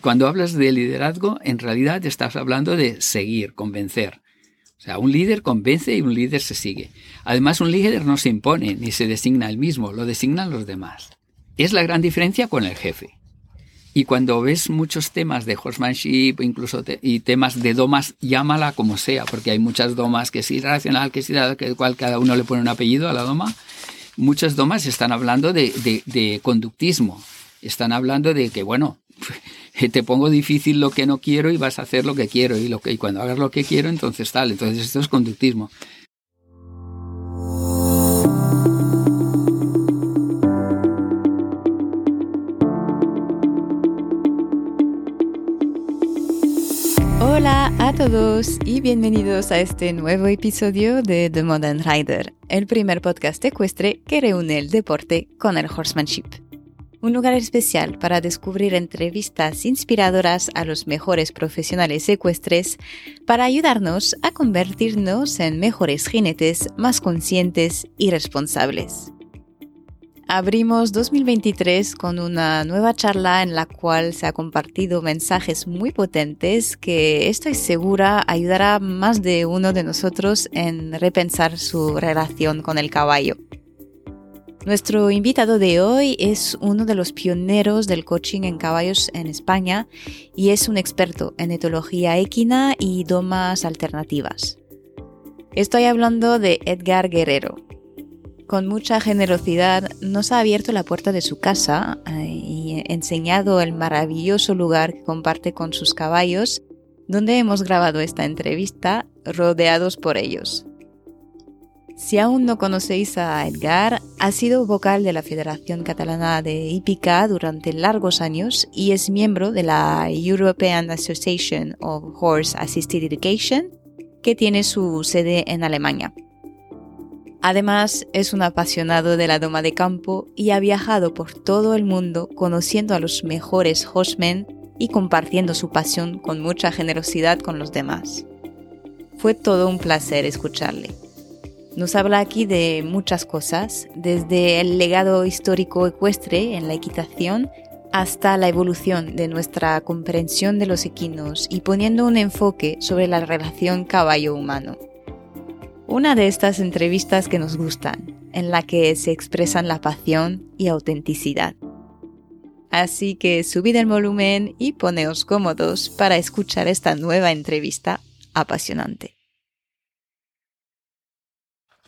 Cuando hablas de liderazgo, en realidad estás hablando de seguir, convencer. O sea, un líder convence y un líder se sigue. Además, un líder no se impone ni se designa él mismo, lo designan los demás. Es la gran diferencia con el jefe. Y cuando ves muchos temas de horsemanship, incluso y temas de domas, llámala como sea, porque hay muchas domas que es irracional, que es que cual cada uno le pone un apellido a la doma. Muchas domas están hablando de, de conductismo. Están hablando de que, bueno, te pongo difícil lo que no quiero y vas a hacer lo que quiero y, cuando hagas lo que quiero, entonces tal. Entonces esto es conductismo. Hola a todos y bienvenidos a este nuevo episodio de The Modern Rider, el primer podcast ecuestre que reúne el deporte con el horsemanship un lugar especial para descubrir entrevistas inspiradoras a los mejores profesionales ecuestres para ayudarnos a convertirnos en mejores jinetes más conscientes y responsables. Abrimos 2023 con una nueva charla en la cual se ha compartido mensajes muy potentes que estoy segura ayudará a más de uno de nosotros en repensar su relación con el caballo. Nuestro invitado de hoy es uno de los pioneros del coaching en caballos en España y es un experto en etología equina y domas alternativas. Estoy hablando de Edgar Guerrero. Con mucha generosidad nos ha abierto la puerta de su casa eh, y enseñado el maravilloso lugar que comparte con sus caballos, donde hemos grabado esta entrevista rodeados por ellos. Si aún no conocéis a Edgar, ha sido vocal de la Federación Catalana de Hípica durante largos años y es miembro de la European Association of Horse Assisted Education, que tiene su sede en Alemania. Además, es un apasionado de la doma de campo y ha viajado por todo el mundo conociendo a los mejores horsemen y compartiendo su pasión con mucha generosidad con los demás. Fue todo un placer escucharle. Nos habla aquí de muchas cosas, desde el legado histórico ecuestre en la equitación hasta la evolución de nuestra comprensión de los equinos y poniendo un enfoque sobre la relación caballo-humano. Una de estas entrevistas que nos gustan, en la que se expresan la pasión y autenticidad. Así que subid el volumen y poneos cómodos para escuchar esta nueva entrevista apasionante.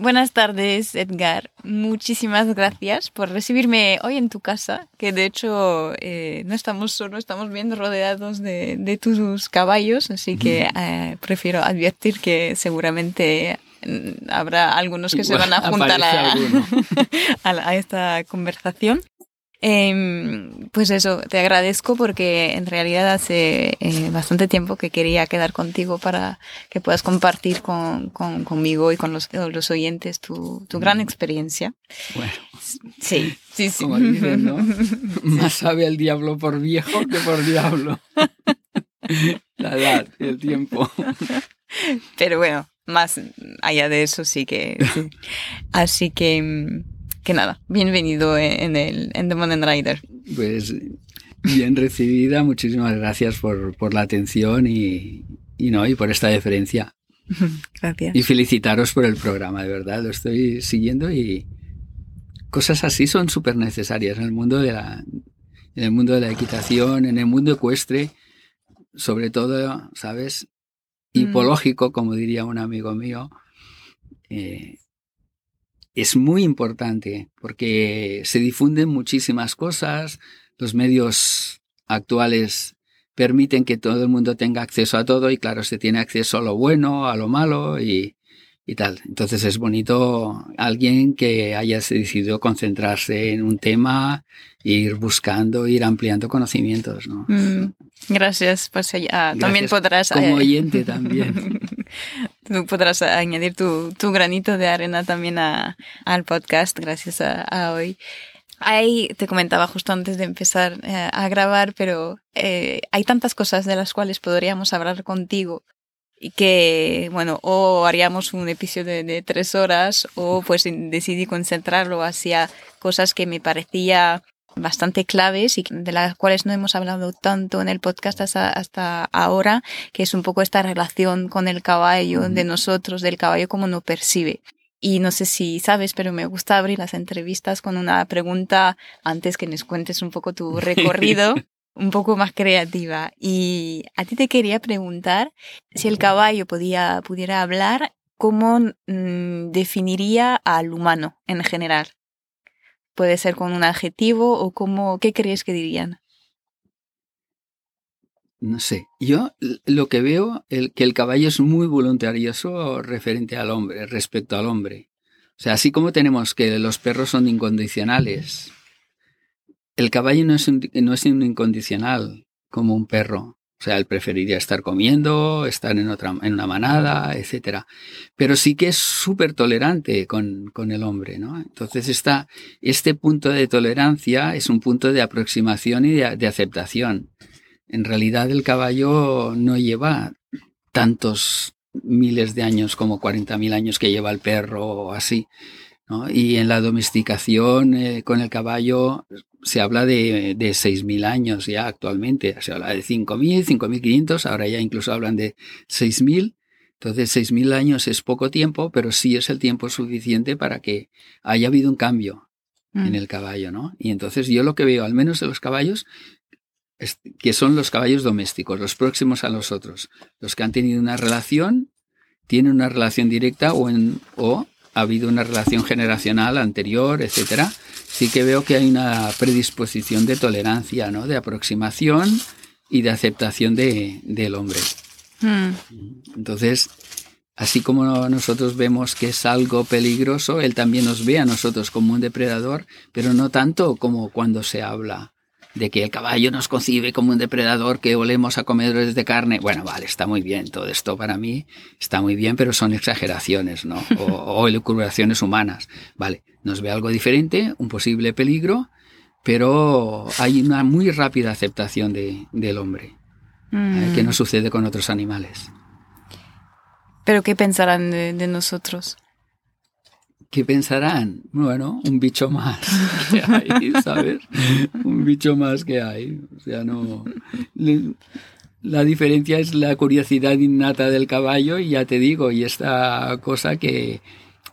Buenas tardes, Edgar. Muchísimas gracias por recibirme hoy en tu casa, que de hecho eh, no estamos solo, estamos bien rodeados de, tus caballos, así que eh, prefiero advertir que seguramente mm, habrá algunos que se van a juntar a esta conversación. Em, pues eso, te agradezco porque en realidad hace eh, bastante tiempo que quería quedar contigo para que puedas compartir con, conmigo y con los, los oyentes tu, tu, gran experiencia. Bueno. Sí, sí, sí. Como dicen, ¿no? Más sabe el diablo por viejo que por diablo. La edad y el tiempo. Pero bueno, más allá de eso sí que... Así que que nada, bienvenido en, el, en The Modern Rider. Pues bien recibida, muchísimas gracias por, por la atención y, y, no, y por esta deferencia. Gracias. Y felicitaros por el programa, de verdad, lo estoy siguiendo y cosas así son súper necesarias en el mundo de la en el mundo de la equitación, en el mundo ecuestre, sobre todo, ¿sabes? Mm. Hipológico, como diría un amigo mío, eh, es muy importante porque se difunden muchísimas cosas, los medios actuales permiten que todo el mundo tenga acceso a todo y claro, se tiene acceso a lo bueno, a lo malo y, y tal. Entonces es bonito alguien que haya decidido concentrarse en un tema e ir buscando, ir ampliando conocimientos. ¿no? Mm, gracias, pues ya, también podrás... Como eh, oyente también. Tú podrás añadir tu, tu granito de arena también al podcast, gracias a, hoy. Ahí te comentaba justo antes de empezar eh, a grabar, pero eh, hay tantas cosas de las cuales podríamos hablar contigo y que, bueno, o haríamos un episodio de, tres horas o pues decidí concentrarlo hacia cosas que me parecía bastante claves y de las cuales no hemos hablado tanto en el podcast hasta, ahora, que es un poco esta relación con el caballo, de nosotros, del caballo como nos percibe. Y no sé si sabes, pero me gusta abrir las entrevistas con una pregunta antes que nos cuentes un poco tu recorrido, un poco más creativa. Y a ti te quería preguntar si el caballo podía, pudiera hablar, ¿cómo mm, definiría al humano en general? Puede ser con un adjetivo o cómo, ¿qué crees que dirían? No sé, yo lo que veo es que el caballo es muy voluntarioso referente al hombre, respecto al hombre. O sea, así como tenemos que los perros son incondicionales, el caballo no es no es un incondicional como un perro. O sea, él preferiría estar comiendo, estar en otra, en una manada, etcétera. Pero sí que es súper tolerante con, con, el hombre, ¿no? Entonces está, este punto de tolerancia es un punto de aproximación y de, aceptación. En realidad el caballo no lleva tantos miles de años como 40.000 años que lleva el perro o así. ¿No? Y en la domesticación eh, con el caballo se habla de, de 6.000 años ya actualmente, se habla de 5.000, 5.500, ahora ya incluso hablan de 6.000. Entonces, 6.000 años es poco tiempo, pero sí es el tiempo suficiente para que haya habido un cambio en mm. el caballo, ¿no? Y entonces yo lo que veo, al menos de los caballos, es que son los caballos domésticos, los próximos a los otros, los que han tenido una relación, tienen una relación directa o, en, o ha habido una relación generacional anterior, etcétera, sí que veo que hay una predisposición de tolerancia, ¿no? De aproximación y de aceptación de, del hombre. Hmm. Entonces, así como nosotros vemos que es algo peligroso, él también nos ve a nosotros como un depredador, pero no tanto como cuando se habla de que el caballo nos concibe como un depredador, que olemos a comedores de carne. Bueno, vale, está muy bien, todo esto para mí está muy bien, pero son exageraciones, ¿no? O, o elucubraciones humanas. Vale, nos ve algo diferente, un posible peligro, pero hay una muy rápida aceptación de, del hombre, ¿eh? que no mm. sucede con otros animales. ¿Pero qué pensarán de nosotros? ¿Qué pensarán? Bueno, un bicho más que hay, ¿sabes? Un bicho más que hay. O sea, no. La diferencia es la curiosidad innata del caballo y ya te digo, y esta cosa que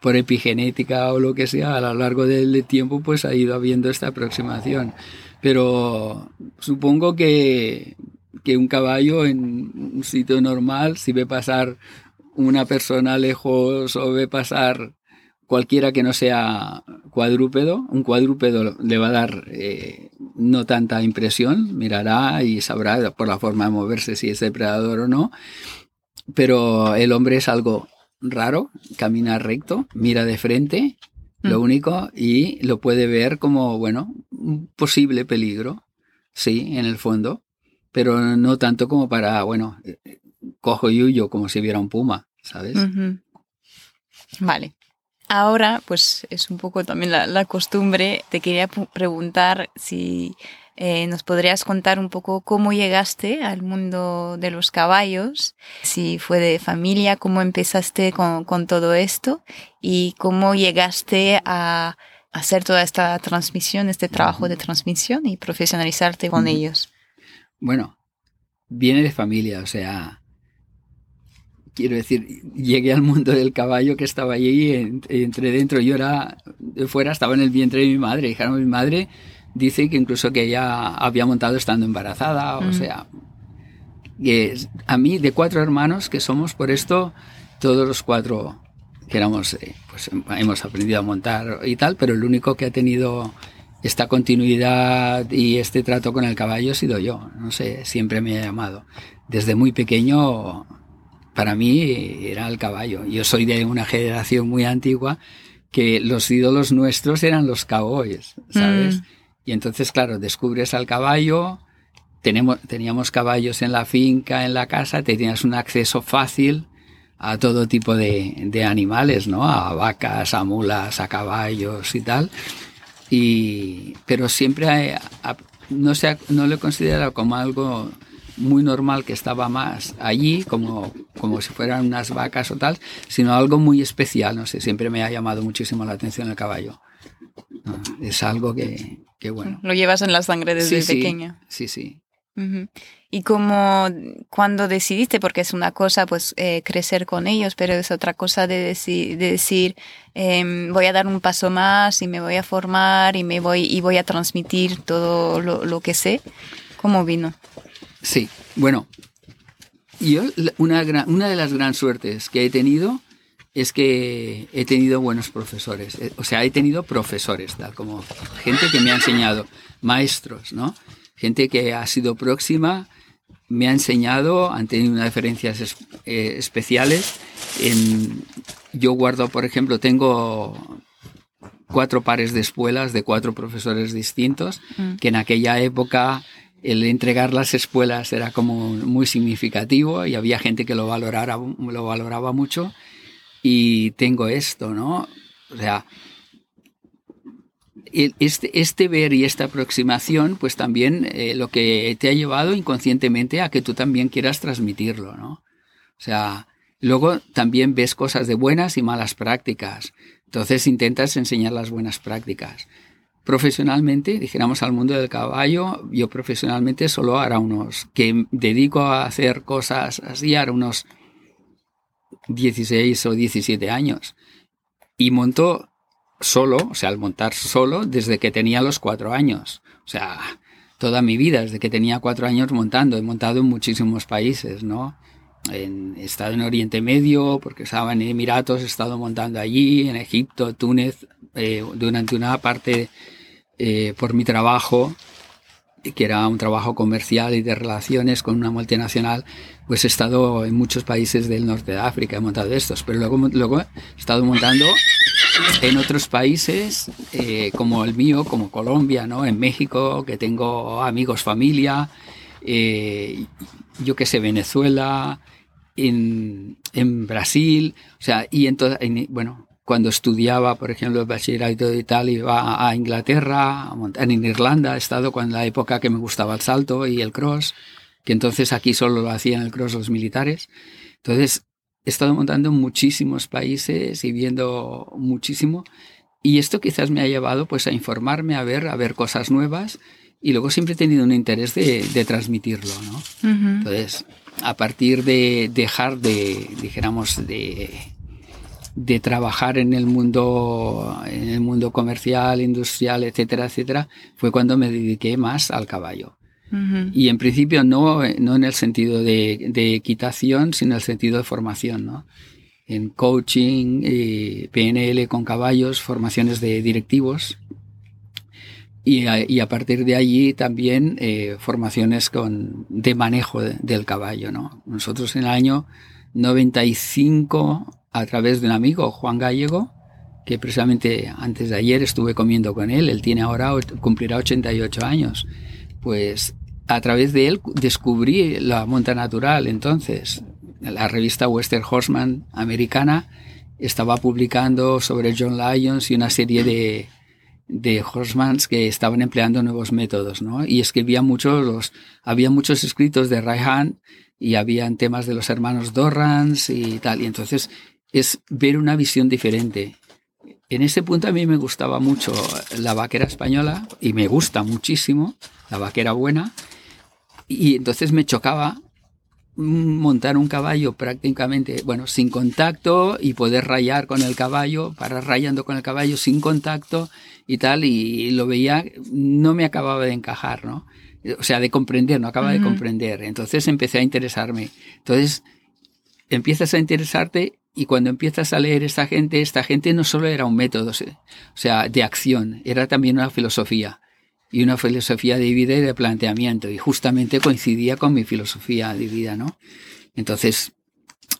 por epigenética o lo que sea, a lo largo del tiempo pues ha ido habiendo esta aproximación. Pero supongo que, que un caballo en un sitio normal, si ve pasar una persona lejos o ve pasar cualquiera que no sea cuadrúpedo, un cuadrúpedo le va a dar eh, no tanta impresión, mirará y sabrá por la forma de moverse si es depredador o no, pero el hombre es algo raro, camina recto, mira de frente, lo mm. único, y lo puede ver como, bueno, un posible peligro, sí, en el fondo, pero no tanto como para, bueno, eh, cojo y huyo como si viera un puma, ¿sabes? Vale. Ahora, pues es un poco también la, costumbre. Te quería preguntar si eh, nos podrías contar un poco cómo llegaste al mundo de los caballos, si fue de familia, cómo empezaste con, con todo esto y cómo llegaste a hacer toda esta transmisión, este trabajo de transmisión y profesionalizarte con ellos. Bueno, viene de familia, o sea, quiero decir, llegué al mundo del caballo que estaba allí y entré dentro. Yo era de fuera, estaba en el vientre de mi madre. Dijeron, mi madre dice que incluso que ella había montado estando embarazada, o mm. sea, que a mí de cuatro hermanos que somos, por esto todos los cuatro que éramos, eh, pues hemos aprendido a montar y tal, pero el único que ha tenido esta continuidad y este trato con el caballo ha sido yo. No sé, siempre me ha llamado. Desde muy pequeño para mí era el caballo. Yo soy de una generación muy antigua que los ídolos nuestros eran los cowboys, ¿sabes? Mm. Y entonces, claro, descubres al caballo, tenemos, teníamos caballos en la finca, en la casa, tenías un acceso fácil a todo tipo de, de animales, ¿no? A vacas, a mulas, a caballos y tal. Y, pero siempre no, se, no lo he considerado como algo muy normal que estaba más allí, como, como si fueran unas vacas o tal, sino algo muy especial. No sé, siempre me ha llamado muchísimo la atención el caballo. Es algo que, qué bueno. Lo llevas en la sangre desde pequeño. Sí, sí. Y como cuando decidiste, porque es una cosa pues eh, crecer con ellos, pero es otra cosa de, decir em, voy a dar un paso más y me voy a formar y me voy y voy a transmitir todo lo, lo que sé. ¿Cómo vino? Sí, bueno, yo una, una de las gran suertes que he tenido es que he tenido buenos profesores. Eh, o sea, he tenido profesores, tal como gente que me ha enseñado, maestros, ¿no? Gente que ha sido próxima, me ha enseñado, han tenido unas diferencias eh, especiales. En, yo guardo, por ejemplo, tengo cuatro pares de espuelas de cuatro profesores distintos, mm. que en aquella época el entregar las espuelas era como muy significativo y había gente que lo, valorara, lo valoraba mucho y tengo esto, ¿no? O sea, este, este ver y esta aproximación, pues también eh, lo que te ha llevado inconscientemente a que tú también quieras transmitirlo, ¿no? O sea, luego también ves cosas de buenas y malas prácticas. Entonces intentas enseñar las buenas prácticas. Profesionalmente, dijéramos al mundo del caballo, yo profesionalmente solo hará unos, que dedico a hacer cosas así, hará unos 16 o 17 años. Y montó solo, o sea, al montar solo desde que tenía los cuatro años. O sea, toda mi vida, desde que tenía cuatro años montando. He montado en muchísimos países, ¿no? He estado en Oriente Medio, porque estaba en Emiratos, he estado montando allí, en Egipto, Túnez, eh, durante una parte eh, por mi trabajo que era un trabajo comercial y de relaciones con una multinacional, pues he estado en muchos países del norte de África, he montado estos, pero luego, luego he estado montando en otros países eh, como el mío, como Colombia, ¿no? en México, que tengo amigos, familia, eh, yo que sé, Venezuela, en, en, Brasil, o sea, y en, bueno, cuando estudiaba, por ejemplo, el bachillerato y tal, iba a Inglaterra, en Irlanda, he estado con la época que me gustaba el salto y el cross, que entonces aquí solo lo hacían el cross los militares. Entonces, he estado montando en muchísimos países y viendo muchísimo. Y esto quizás me ha llevado pues a informarme, a ver, a ver cosas nuevas. Y luego siempre he tenido un interés de, transmitirlo, ¿no? Entonces, a partir de dejar de, dijéramos, de de trabajar en el mundo, en el mundo comercial, industrial, etcétera, etcétera, fue cuando me dediqué más al caballo. Y en principio no, no en el sentido de, de, equitación, sino en el sentido de formación, ¿no? En coaching, eh, PNL con caballos, formaciones de directivos. Y a, y a partir de allí también eh, formaciones con, de manejo del caballo, ¿no? Nosotros en el año 95 a través de un amigo, Juan Gallego, que precisamente antes de ayer estuve comiendo con él, él tiene ahora, cumplirá 88 años, pues a través de él descubrí la monta natural entonces. La revista Western Horseman americana estaba publicando sobre John Lyons y una serie de, de horsemans que estaban empleando nuevos métodos, ¿no? Y escribía muchos, los, había muchos escritos de Raihan y habían temas de los hermanos Dorrans y tal. Y entonces es ver una visión diferente. En ese punto a mí me gustaba mucho la vaquera española y me gusta muchísimo la vaquera buena. Y entonces me chocaba montar un caballo prácticamente, bueno, sin contacto y poder rayar con el caballo, para rayando con el caballo sin contacto y tal, y lo veía, no me acababa de encajar, ¿no? O sea, de comprender, no acaba de comprender. Entonces empecé a interesarme. Entonces empiezas a interesarte y cuando empiezas a leer esta gente, esta gente no solo era un método, o sea, de acción, era también una filosofía. Y una filosofía de vida y de planteamiento. Y justamente coincidía con mi filosofía de vida, ¿no? Entonces,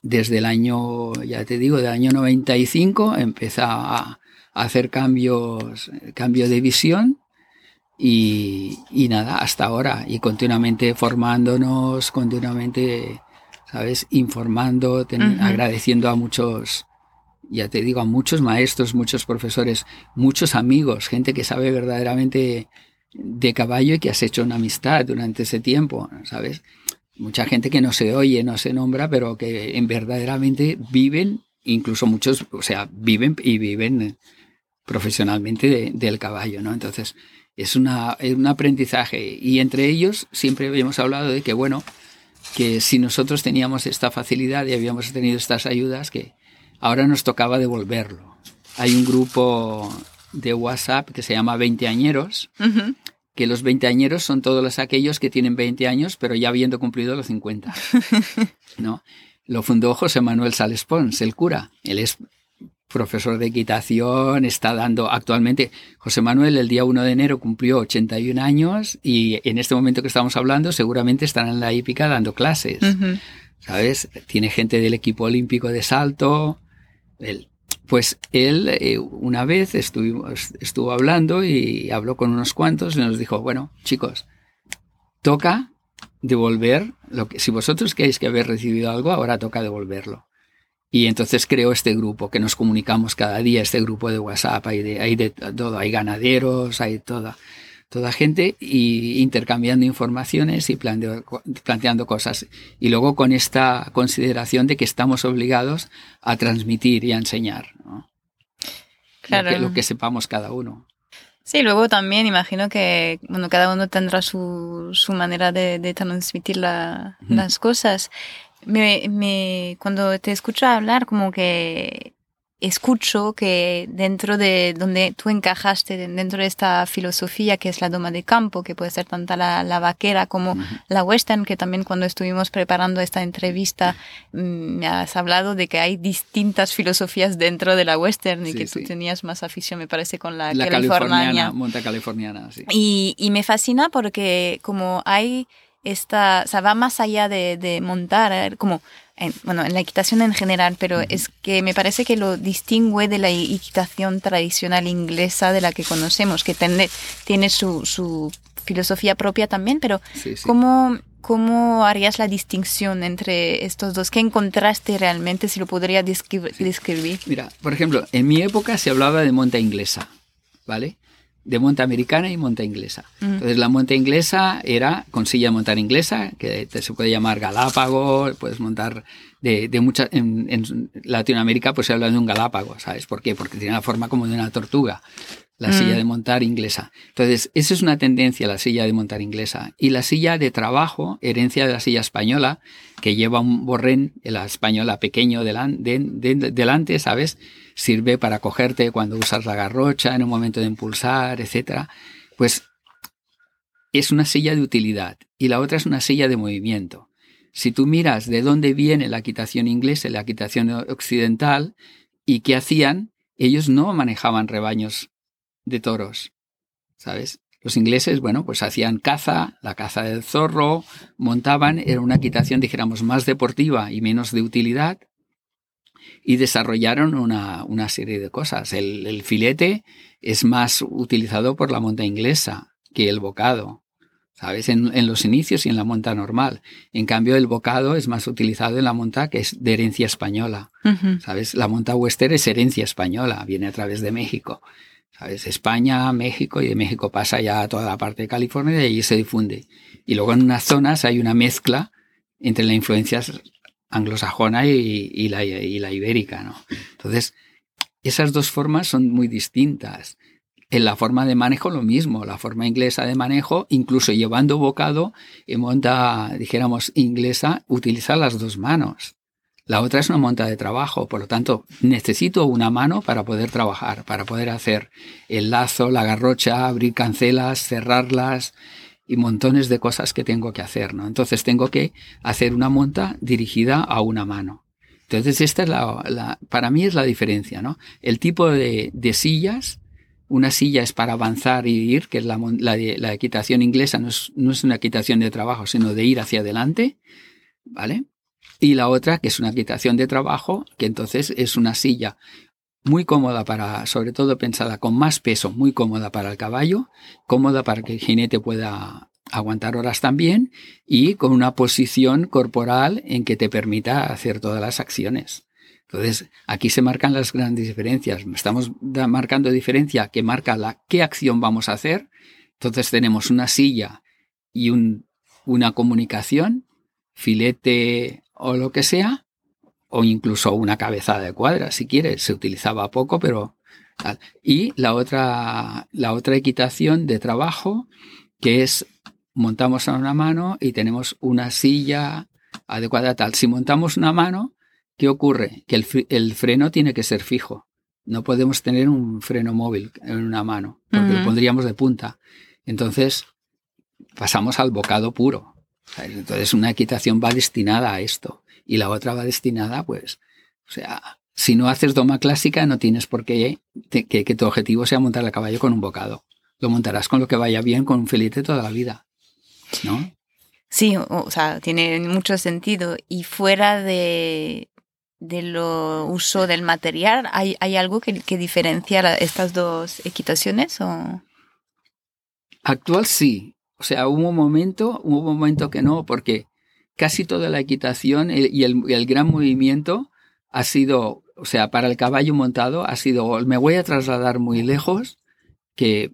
desde el año, ya te digo, del año 95, empecé a, hacer cambios, cambio de visión. Y, y nada, hasta ahora. Y continuamente formándonos, continuamente ¿sabes? Informando, agradeciendo a muchos, ya te digo, a muchos maestros, muchos profesores, muchos amigos, gente que sabe verdaderamente de caballo y que has hecho una amistad durante ese tiempo, ¿sabes? Mucha gente que no se oye, no se nombra, pero que en verdaderamente viven, incluso muchos, o sea, viven y viven profesionalmente del caballo, ¿no? Entonces, Es una, un aprendizaje. Y entre ellos siempre habíamos hablado de que, bueno, que si nosotros teníamos esta facilidad y habíamos tenido estas ayudas, que ahora nos tocaba devolverlo. Hay un grupo de WhatsApp que se llama 20 añeros, que los 20 añeros son todos aquellos que tienen 20 años, pero ya habiendo cumplido los 50. ¿no? Lo fundó José Manuel Sales Pons, el cura. Él es profesor de equitación, está dando actualmente, José Manuel el día 1 de enero cumplió 81 años y en este momento que estamos hablando seguramente estará en la hípica dando clases, ¿sabes? Tiene gente del equipo olímpico de salto, pues él eh, una vez estuvo, estuvo hablando y habló con unos cuantos y nos dijo, bueno, chicos, toca devolver lo que, si vosotros queréis que habéis recibido algo, ahora toca devolverlo. Y entonces creo este grupo que nos comunicamos cada día, este grupo de WhatsApp, hay de, hay de todo, hay ganaderos, hay toda, toda gente y intercambiando informaciones y planteando, cosas. Y luego con esta consideración de que estamos obligados a transmitir y a enseñar. Claro. Lo que, sepamos cada uno. Sí, luego también imagino que bueno, cada uno tendrá su, su manera de, transmitir las cosas me, cuando te escucho hablar, como que escucho que dentro de donde tú encajaste, dentro de esta filosofía que es la doma de campo, que puede ser tanto la, vaquera como la western, que también cuando estuvimos preparando esta entrevista mm, me has hablado de que hay distintas filosofías dentro de la western y que tú tenías más afición, me parece, con la, la californiana. Monta californiana, sí. Y, y me fascina porque como hay esta, o sea, va más allá de, de montar, como, en, bueno, en la equitación en general, pero es que me parece que lo distingue de la equitación tradicional inglesa de la que conocemos, que tiene, tiene su, su filosofía propia también, pero ¿cómo, ¿cómo harías la distinción entre estos dos? ¿Qué encontraste realmente, si lo podría describir? Mira, por ejemplo, en mi época se hablaba de monta inglesa, ¿vale? De monta americana y monta inglesa. Entonces la monta inglesa era con silla de montar inglesa, que se puede llamar galápago, puedes montar de, de muchas... En, Latinoamérica pues se habla de un galápago, ¿sabes por qué? Porque tiene la forma como de una tortuga, la silla de montar inglesa. Entonces esa es una tendencia, la silla de montar inglesa. Y la silla de trabajo, herencia de la silla española, que lleva un borrén, la española pequeño delante, delante ¿sabes? Sirve para cogerte cuando usas la garrocha en un momento de impulsar, etc. Pues es una silla de utilidad y la otra es una silla de movimiento. Si tú miras de dónde viene la equitación inglesa, la equitación occidental, y qué hacían, ellos no manejaban rebaños de toros, ¿sabes? Los ingleses, bueno, pues hacían caza, la caza del zorro, montaban, era una equitación, dijéramos, más deportiva y menos de utilidad, y desarrollaron una, una serie de cosas. El, el, filete es más utilizado por la monta inglesa que el bocado, ¿sabes? En, en, los inicios y en la monta normal. En cambio, el bocado es más utilizado en la monta que es de herencia española, ¿sabes? La monta western es herencia española, viene a través de México. ¿Sabes? España, México, y de México pasa ya a toda la parte de California y allí se difunde. Y luego en unas zonas hay una mezcla entre las influencias anglosajona y, la, ibérica, ¿no? Entonces, esas dos formas son muy distintas. En la forma de manejo lo mismo, la forma inglesa de manejo, incluso llevando bocado, en monta, dijéramos, inglesa, utiliza las dos manos. La otra es una monta de trabajo, por lo tanto, necesito una mano para poder trabajar, para poder hacer el lazo, la garrocha, abrir cancelas, cerrarlas, y montones de cosas que tengo que hacer, ¿no? Entonces tengo que hacer una monta dirigida a una mano. Entonces esta es la, para mí es la diferencia, ¿no? El tipo de, de, sillas, una silla es para avanzar y ir, que es la, la, la equitación inglesa, no es, no es una equitación de trabajo, sino de ir hacia adelante, ¿vale? Y la otra, que es una equitación de trabajo, que entonces es una silla muy cómoda para, sobre todo pensada con más peso, muy cómoda para el caballo, cómoda para que el jinete pueda aguantar horas también y con una posición corporal en que te permita hacer todas las acciones. Entonces, aquí se marcan las grandes diferencias. Estamos marcando diferencia que marca la qué acción vamos a hacer. Entonces tenemos una silla y un, una comunicación, filete o lo que sea, o incluso una cabezada de cuadra, si quieres. Se utilizaba poco, pero Y la otra, la otra equitación de trabajo, que es montamos a una mano y tenemos una silla adecuada tal. Si montamos una mano, ¿qué ocurre? Que el, freno tiene que ser fijo. No podemos tener un freno móvil en una mano, porque lo pondríamos de punta. Entonces, pasamos al bocado puro. Entonces, una equitación va destinada a esto y la otra va destinada, pues, o sea, si no haces doma clásica, no tienes por qué que, tu objetivo sea montar el caballo con un bocado. Lo montarás con lo que vaya bien, con un filete toda la vida. ¿No? Sí, o sea, tiene mucho sentido. Y fuera de, de lo uso del material, ¿hay, hay algo que, que diferencia estas dos equitaciones? O? Actual sí. O sea, hubo un momento, hubo un momento que no, porque casi toda la equitación y el, gran movimiento ha sido, o sea, para el caballo montado ha sido, me voy a trasladar muy lejos, que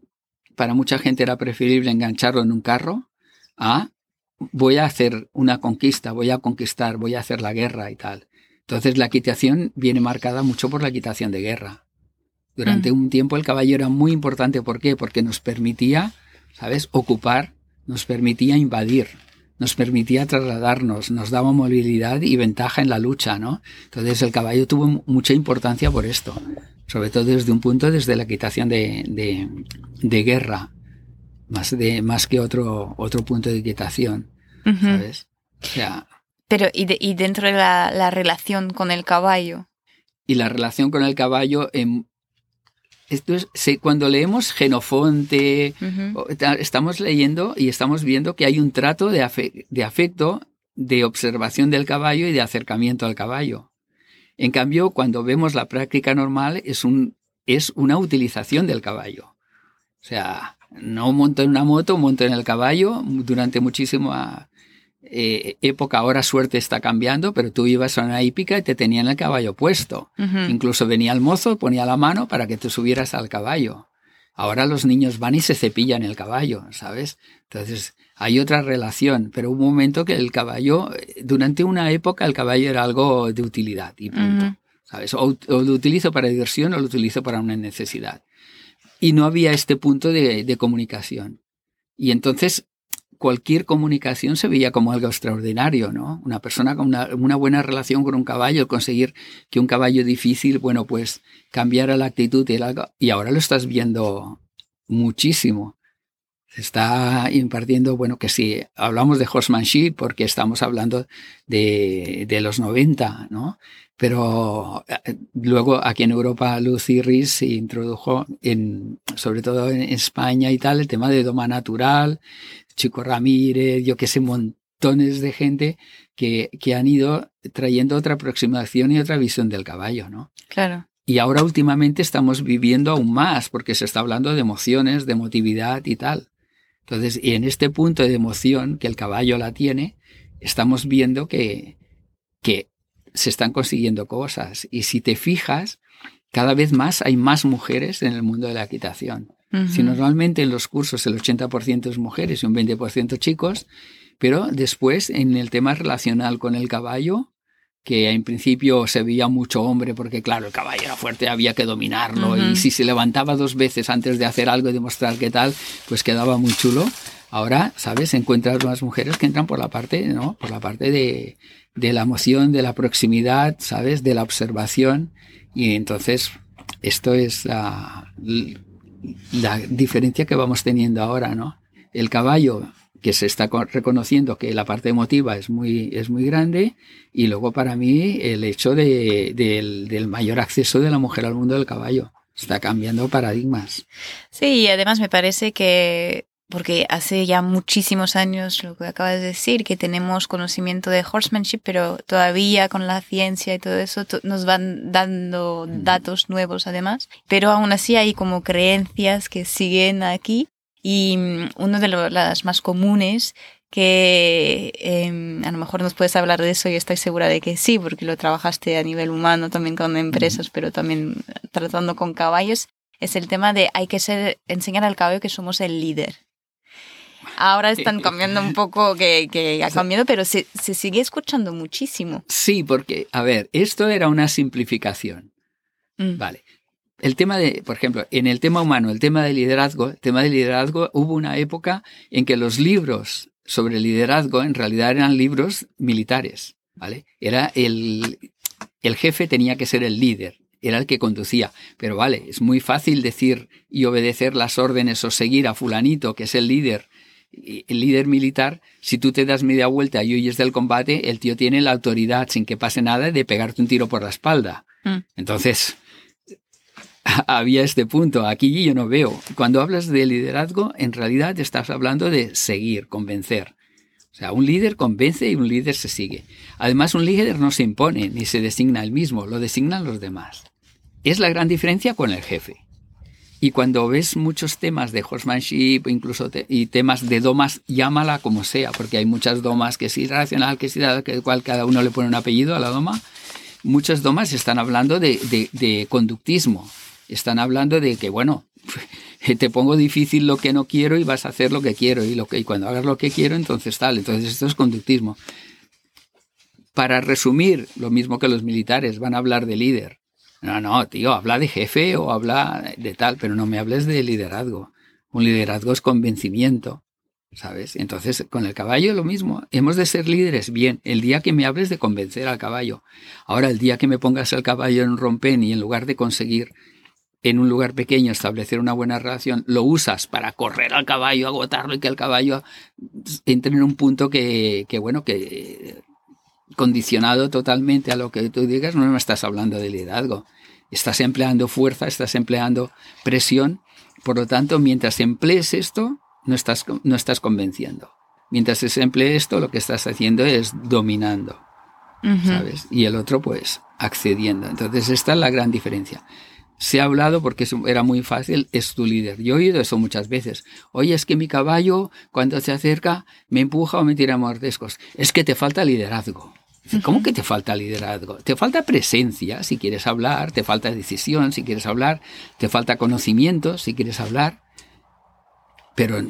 para mucha gente era preferible engancharlo en un carro, a voy a hacer una conquista, voy a conquistar, voy a hacer la guerra y tal. Entonces la equitación viene marcada mucho por la equitación de guerra. Durante mm. un tiempo el caballo era muy importante. ¿Por qué? Porque nos permitía, ¿sabes?, ocupar, nos permitía invadir nos permitía trasladarnos, nos daba movilidad y ventaja en la lucha, ¿no? Entonces el caballo tuvo mucha importancia por esto, sobre todo desde un punto, desde la equitación de, de, guerra, más, de, más que otro, otro punto de equitación, ¿sabes? O sea, Pero, ¿y, y dentro de la, la, relación con el caballo? Y la relación con el caballo en, esto es, cuando leemos Genofonte, estamos leyendo y estamos viendo que hay un trato de, afecto, de observación del caballo y de acercamiento al caballo. En cambio, cuando vemos la práctica normal, es, un, es una utilización del caballo. O sea, no monto en una moto, monto en el caballo durante muchísimo eh, época, ahora suerte está cambiando, pero tú ibas a una hípica y te tenían el caballo puesto. Incluso venía el mozo, ponía la mano para que tú subieras al caballo. Ahora los niños van y se cepillan el caballo, ¿sabes? Entonces hay otra relación, pero un momento que el caballo, durante una época el caballo era algo de utilidad y punto, ¿sabes? O, lo utilizo para diversión o lo utilizo para una necesidad. Y no había este punto de, de comunicación. Y entonces cualquier comunicación se veía como algo extraordinario, ¿no? Una persona con una, buena relación con un caballo, conseguir que un caballo difícil, bueno, pues cambiara la actitud y, y ahora lo estás viendo muchísimo. Se está impartiendo, bueno, que sí, hablamos de horsemanship porque estamos hablando de, de los 90, ¿no? Pero eh, luego aquí en Europa Lucy Riz se introdujo, en, sobre todo en España y tal, el tema de doma natural, Chico Ramírez, yo que sé, montones de gente que, que han ido trayendo otra aproximación y otra visión del caballo, ¿no? Claro. Y ahora últimamente estamos viviendo aún más, porque se está hablando de emociones, de emotividad y tal. Entonces, y en este punto de emoción que el caballo la tiene, estamos viendo que, que se están consiguiendo cosas. Y si te fijas, cada vez más hay más mujeres en el mundo de la equitación. Si normalmente en los cursos el 80% es mujeres y un 20% chicos, pero después en el tema relacional con el caballo, que en principio se veía mucho hombre porque claro, el caballo era fuerte, había que dominarlo y si se levantaba dos veces antes de hacer algo y demostrar qué tal, pues quedaba muy chulo. Ahora, ¿sabes? Encuentras más mujeres que entran por la parte, ¿no? Por la parte de, de la emoción, de la proximidad, ¿sabes? De la observación y entonces esto es la, la diferencia que vamos teniendo ahora, ¿no? El caballo que se está reconociendo que la parte emotiva es muy, es muy grande y luego para mí el hecho de, del, mayor acceso de la mujer al mundo del caballo. Está cambiando paradigmas. Sí, y además me parece que porque hace ya muchísimos años lo que acabas de decir, que tenemos conocimiento de horsemanship, pero todavía con la ciencia y todo eso nos van dando datos nuevos además, pero aún así hay como creencias que siguen aquí y mm, uno de las más comunes que em, a lo mejor nos puedes hablar de eso y estoy segura de que sí, porque lo trabajaste a nivel humano también con empresas, pero también tratando con caballos, es el tema de hay que ser, enseñar al caballo que somos el líder. Ahora están cambiando un poco, que, ha cambiado, pero se, sigue escuchando muchísimo. Sí, porque, a ver, esto era una simplificación. Mm. Vale. el tema de, por ejemplo, en el tema humano, el tema de liderazgo, el tema de liderazgo, hubo una época en que los libros sobre liderazgo en realidad eran libros militares, ¿vale? Era el, el jefe tenía que ser el líder, era el que conducía. Pero vale, es muy fácil decir y obedecer las órdenes o seguir a fulanito, que es el líder, el líder militar, si tú te das media vuelta y huyes del combate, el tío tiene la autoridad, sin que pase nada, de pegarte un tiro por la espalda. Mm. Entonces, había este punto. Aquí yo no veo. Cuando hablas de liderazgo, en realidad estás hablando de seguir, convencer. O sea, un líder convence y un líder se sigue. Además, un líder no se impone ni se designa él mismo, lo designan los demás. Es la gran diferencia con el jefe. Y cuando ves muchos temas de horsemanship, incluso y temas de domas, llámala como sea, porque hay muchas domas que es irracional, que es que cual cada uno le pone un apellido a la doma. Muchas domas están hablando de, conductismo. Están hablando de que, bueno, te pongo difícil lo que no quiero y vas a hacer lo que quiero. Y, lo que, y cuando hagas lo que quiero, entonces tal. Entonces esto es conductismo. Para resumir, lo mismo que los militares, van a hablar de líder. No, no, tío, habla de jefe o habla de tal, pero no me hables de liderazgo. Un liderazgo es convencimiento, ¿sabes? Entonces, con el caballo lo mismo. Hemos de ser líderes, bien, el día que me hables de convencer al caballo. Ahora, el día que me pongas el caballo en rompen y en lugar de conseguir en un lugar pequeño establecer una buena relación, lo usas para correr al caballo, agotarlo y que el caballo entre en un punto que, que bueno, que condicionado totalmente a lo que tú digas, no me estás hablando de liderazgo. Estás empleando fuerza, estás empleando presión. Por lo tanto, mientras emplees esto, no estás, no estás convenciendo. Mientras se emplee esto, lo que estás haciendo es dominando. ¿Sabes? Y el otro, pues, accediendo. Entonces, esta es la gran diferencia. Se ha hablado porque era muy fácil, es tu líder. Yo he oído eso muchas veces. Oye, es que mi caballo, cuando se acerca, me empuja o me tira mordescos. Es que te falta liderazgo. ¿Cómo que te falta liderazgo? Te falta presencia si quieres hablar, te falta decisión si quieres hablar, te falta conocimiento si quieres hablar, pero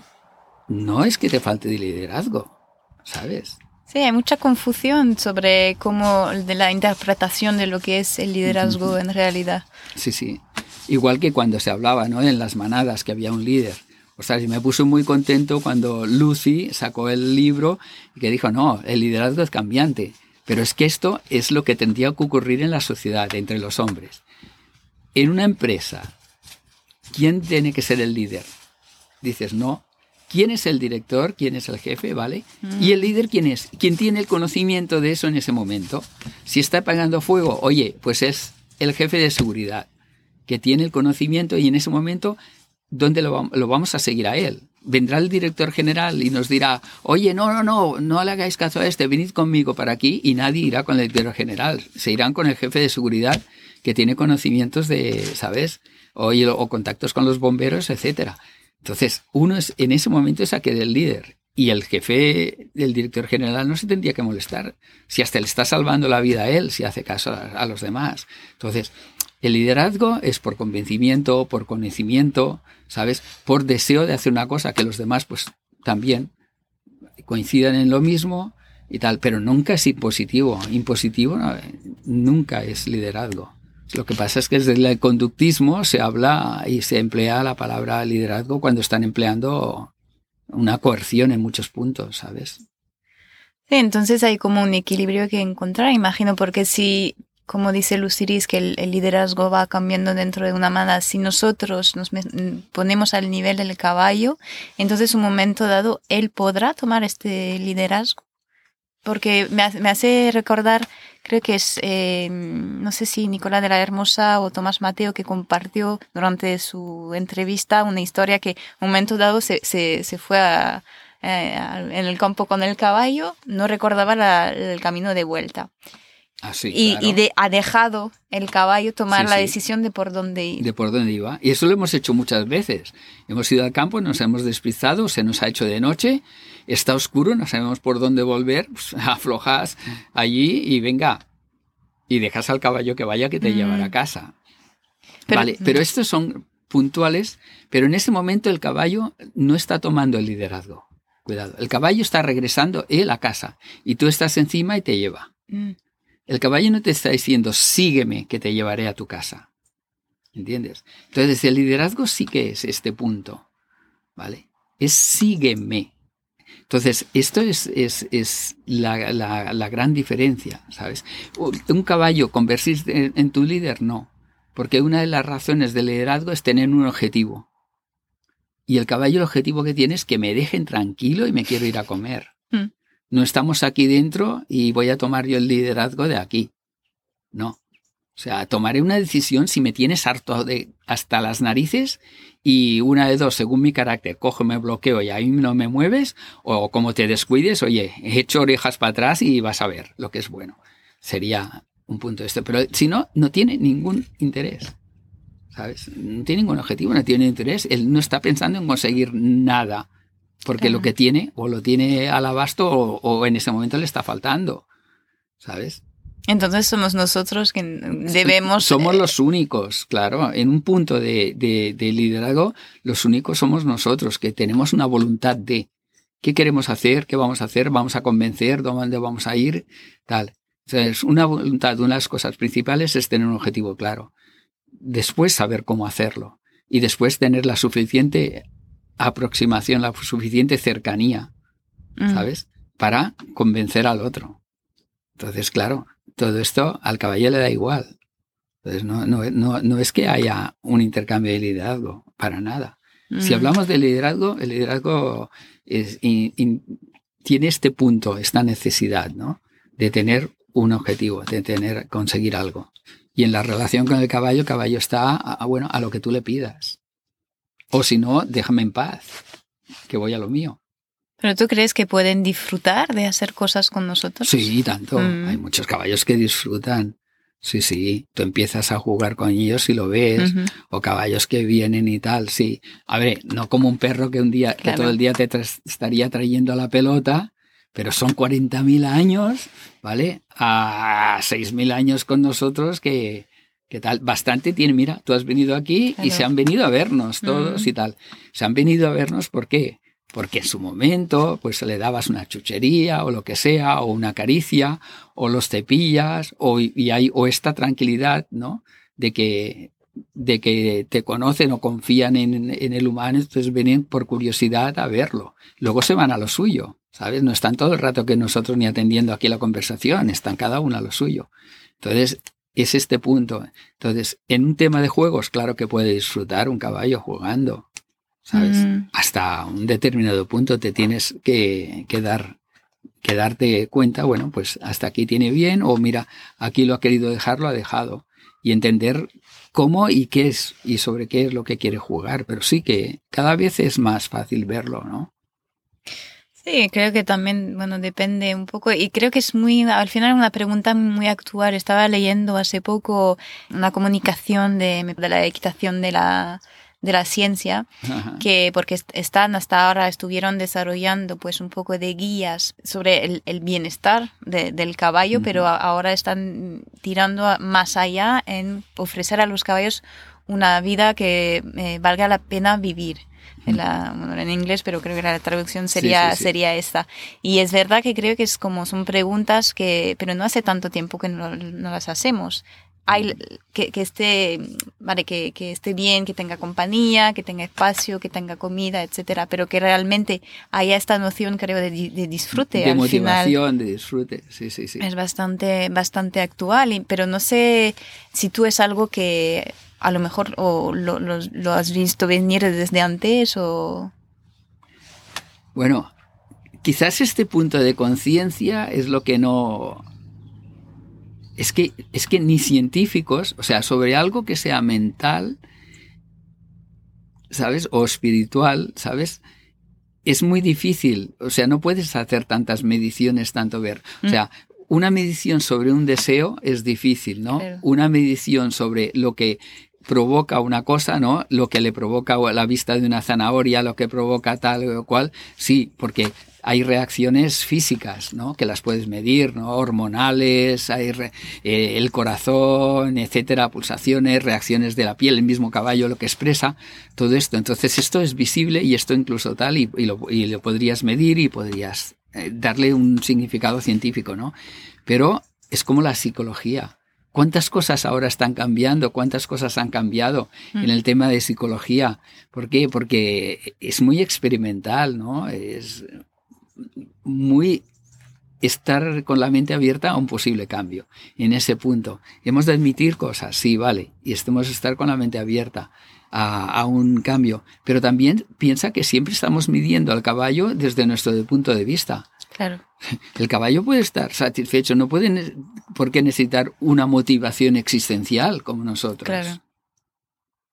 no es que te falte liderazgo, ¿sabes? Sí, hay mucha confusión sobre cómo de la interpretación de lo que es el liderazgo en realidad. Sí, sí. Igual que cuando se hablaba, ¿no? En las manadas que había un líder. O sea, me puse muy contento cuando Lucy sacó el libro y que dijo, no, el liderazgo es cambiante. Pero es que esto es lo que tendría que ocurrir en la sociedad, entre los hombres. En una empresa, ¿quién tiene que ser el líder? Dices, no. ¿Quién es el director? ¿Quién es el jefe? ¿Vale? ¿Y el líder quién es? ¿Quién tiene el conocimiento de eso en ese momento? Si está apagando fuego, oye, pues es el jefe de seguridad, que tiene el conocimiento y en ese momento, ¿dónde lo, lo vamos a seguir a él? vendrá el director general y nos dirá, oye, no, no, no, no le hagáis caso a este, venid conmigo para aquí y nadie irá con el director general, se irán con el jefe de seguridad que tiene conocimientos de, ¿sabes? O, o contactos con los bomberos, etcétera. Entonces, uno es, en ese momento es aquel el líder y el jefe del director general no se tendría que molestar si hasta le está salvando la vida a él, si hace caso a los demás. Entonces, el liderazgo es por convencimiento, por conocimiento, ¿sabes? Por deseo de hacer una cosa que los demás pues también coincidan en lo mismo y tal, pero nunca es impositivo. Impositivo nunca es liderazgo. Lo que pasa es que desde el conductismo se habla y se emplea la palabra liderazgo cuando están empleando una coerción en muchos puntos, ¿sabes? Sí, entonces hay como un equilibrio que encontrar, imagino, porque si como dice Luciris, que el, liderazgo va cambiando dentro de una manada. Si nosotros nos ponemos al nivel del caballo, entonces un momento dado él podrá tomar este liderazgo. Porque me, hace recordar, creo que es, eh, no sé si Nicolás de la Hermosa o Tomás Mateo, que compartió durante su entrevista una historia que un momento dado se, se, se fue a, eh, en el campo con el caballo, no recordaba el camino de vuelta. Ah, y, de, ha dejado el caballo tomar la decisión de por dónde ir. De por dónde iba. Y eso lo hemos hecho muchas veces. Hemos ido al campo, nos hemos despistado, se nos ha hecho de noche, está oscuro, no sabemos por dónde volver, pues, aflojas allí y venga. Y dejas al caballo que vaya que te llevará a mm. casa. Pero, vale, pero estos son puntuales, pero en ese momento el caballo no está tomando el liderazgo. Cuidado, el caballo está regresando él a casa y tú estás encima y te lleva. Mm. El caballo no te está diciendo, sígueme, que te llevaré a tu casa. ¿Entiendes? Entonces el liderazgo sí que es este punto, ¿vale? Es sígueme. Entonces, esto es, es, es la, la, la, gran diferencia, ¿sabes? Un caballo convertirse en, tu líder, no. Porque una de las razones del liderazgo es tener un objetivo. Y el caballo el objetivo que tiene es que me dejen tranquilo y me quiero ir a comer. Mm. No estamos aquí dentro y voy a tomar yo el liderazgo de aquí. No. O sea, tomaré una decisión si me tienes harto de hasta las narices y una de dos, según mi carácter, cojo, me bloqueo y ahí no me mueves, o como te descuides, oye, he hecho orejas para atrás y vas a ver lo que es bueno. Sería un punto de esto. Pero si no, no tiene ningún interés. ¿Sabes? No tiene ningún objetivo, no tiene interés. Él no está pensando en conseguir nada. Porque lo que tiene, o lo tiene al abasto, o, o en ese momento le está faltando. ¿Sabes? Entonces somos nosotros que debemos... Somos eh, los únicos, claro. En un punto de, de, liderazgo, los únicos somos nosotros, que tenemos una voluntad de qué queremos hacer, qué vamos a hacer, vamos a convencer, dónde vamos a ir, tal. Entonces, una voluntad, una de las cosas principales es tener un objetivo claro. Después saber cómo hacerlo. Y después tener la suficiente aproximación, la suficiente cercanía, mm. ¿sabes? Para convencer al otro. Entonces, claro, todo esto al caballo le da igual. Entonces, no, no, no, no es que haya un intercambio de liderazgo, para nada. Si mm. hablamos de liderazgo, el liderazgo es, tiene este punto, esta necesidad, ¿no? De tener un objetivo, de tener, conseguir algo. Y en la relación con el caballo, el caballo está, a, bueno, a lo que tú le pidas. O si no, déjame en paz, que voy a lo mío. ¿Pero tú crees que pueden disfrutar de hacer cosas con nosotros? Sí, tanto. Mm. Hay muchos caballos que disfrutan. Sí, sí. Tú empiezas a jugar con ellos y lo ves. O caballos que vienen y tal, sí. A ver, no como un perro que un día, que todo el día te estaría trayendo la pelota, pero son 40.000 años, ¿vale? A 6.000 años con nosotros que, que tal, bastante tiene, mira, tú has venido aquí y se han venido a vernos todos y tal. Se han venido a vernos, ¿por qué? Porque en su momento pues le dabas una chuchería o lo que sea, o una caricia, o los cepillas, o, y hay, o esta tranquilidad, ¿no? De que, de que te conocen o confían en, en, el humano, entonces vienen por curiosidad a verlo. Luego se van a lo suyo, ¿sabes? No están todo el rato que nosotros ni atendiendo aquí la conversación, están cada uno a lo suyo. Entonces, es este punto. Entonces, en un tema de juegos, claro que puede disfrutar un caballo jugando, ¿sabes? Mm. Hasta un determinado punto te tienes que, que, dar, que darte cuenta, bueno, pues hasta aquí tiene bien, o mira, aquí lo ha querido dejar, lo ha dejado. Y entender cómo y qué es, y sobre qué es lo que quiere jugar. Pero sí que cada vez es más fácil verlo, ¿no? Sí, creo que también, bueno, depende un poco. Y creo que es muy, al final, una pregunta muy actual. Estaba leyendo hace poco una comunicación de, de la equitación de la, de la ciencia, que porque están hasta ahora estuvieron desarrollando pues un poco de guías sobre el, bienestar del caballo, pero ahora están tirando más allá en ofrecer a los caballos una vida que eh, valga la pena vivir. En, la, en inglés, pero creo que la traducción sería, sería esta. Y es verdad que creo que es como son preguntas que, pero no hace tanto tiempo que no, no las hacemos hay, que, que, esté, vale, que, que, esté bien, que tenga compañía, que tenga espacio, que tenga comida, etcétera, pero que realmente haya esta noción, creo, de, de disfrute. De motivación, de disfrute, sí, sí, sí. Es bastante, bastante actual, pero no sé si tú es algo que a lo mejor o lo, lo, lo has visto venir desde antes o... Bueno, quizás este punto de conciencia es lo que no es que, es que ni científicos, o sea, sobre algo que sea mental, ¿sabes? O espiritual, ¿sabes? Es muy difícil, o sea, no puedes hacer tantas mediciones, tanto ver. O sea, una medición sobre un deseo es difícil, ¿no? Una medición sobre lo que provoca una cosa, ¿no? Lo que le provoca la vista de una zanahoria, lo que provoca tal o cual, sí, porque hay reacciones físicas, ¿no? Que las puedes medir, ¿no? Hormonales, hay eh, el corazón, etcétera, pulsaciones, reacciones de la piel, el mismo caballo, lo que expresa, todo esto. Entonces esto es visible y esto incluso tal, y, lo, y lo, podrías medir y podrías eh, darle un significado científico, ¿no? Pero es como la psicología. ¿Cuántas cosas ahora están cambiando? ¿Cuántas cosas han cambiado en el tema de psicología? ¿Por qué? Porque es muy experimental, ¿no? Es muy estar con la mente abierta a un posible cambio en ese punto. Hemos de admitir cosas, sí, vale, y estemos estar con la mente abierta a, un cambio, pero también piensa que siempre estamos midiendo al caballo desde nuestro punto de vista. Claro. El caballo puede estar satisfecho, no puede por qué necesitar una motivación existencial como nosotros. Claro.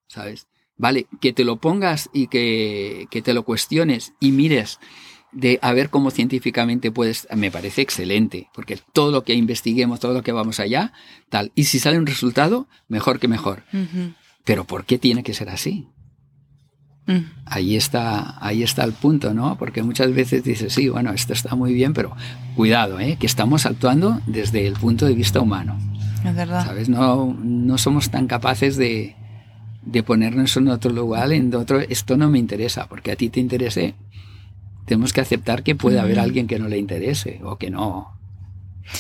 ¿Sabes? Vale, que te lo pongas y que, que te lo cuestiones y mires de a ver cómo científicamente puedes, me parece excelente, porque todo lo que investiguemos, todo lo que vamos allá, tal. Y si sale un resultado, mejor que mejor. Pero ¿por qué tiene que ser así? Mm. Ahí está, ahí está el punto, ¿no? Porque muchas veces dices, sí, bueno, esto está muy bien, pero cuidado, ¿eh? que estamos actuando desde el punto de vista humano. Es verdad. ¿Sabes? No, no somos tan capaces de, de ponernos en otro lugar, en otro, esto no me interesa, porque a ti te interese, tenemos que aceptar que puede haber alguien que no le interese o que no,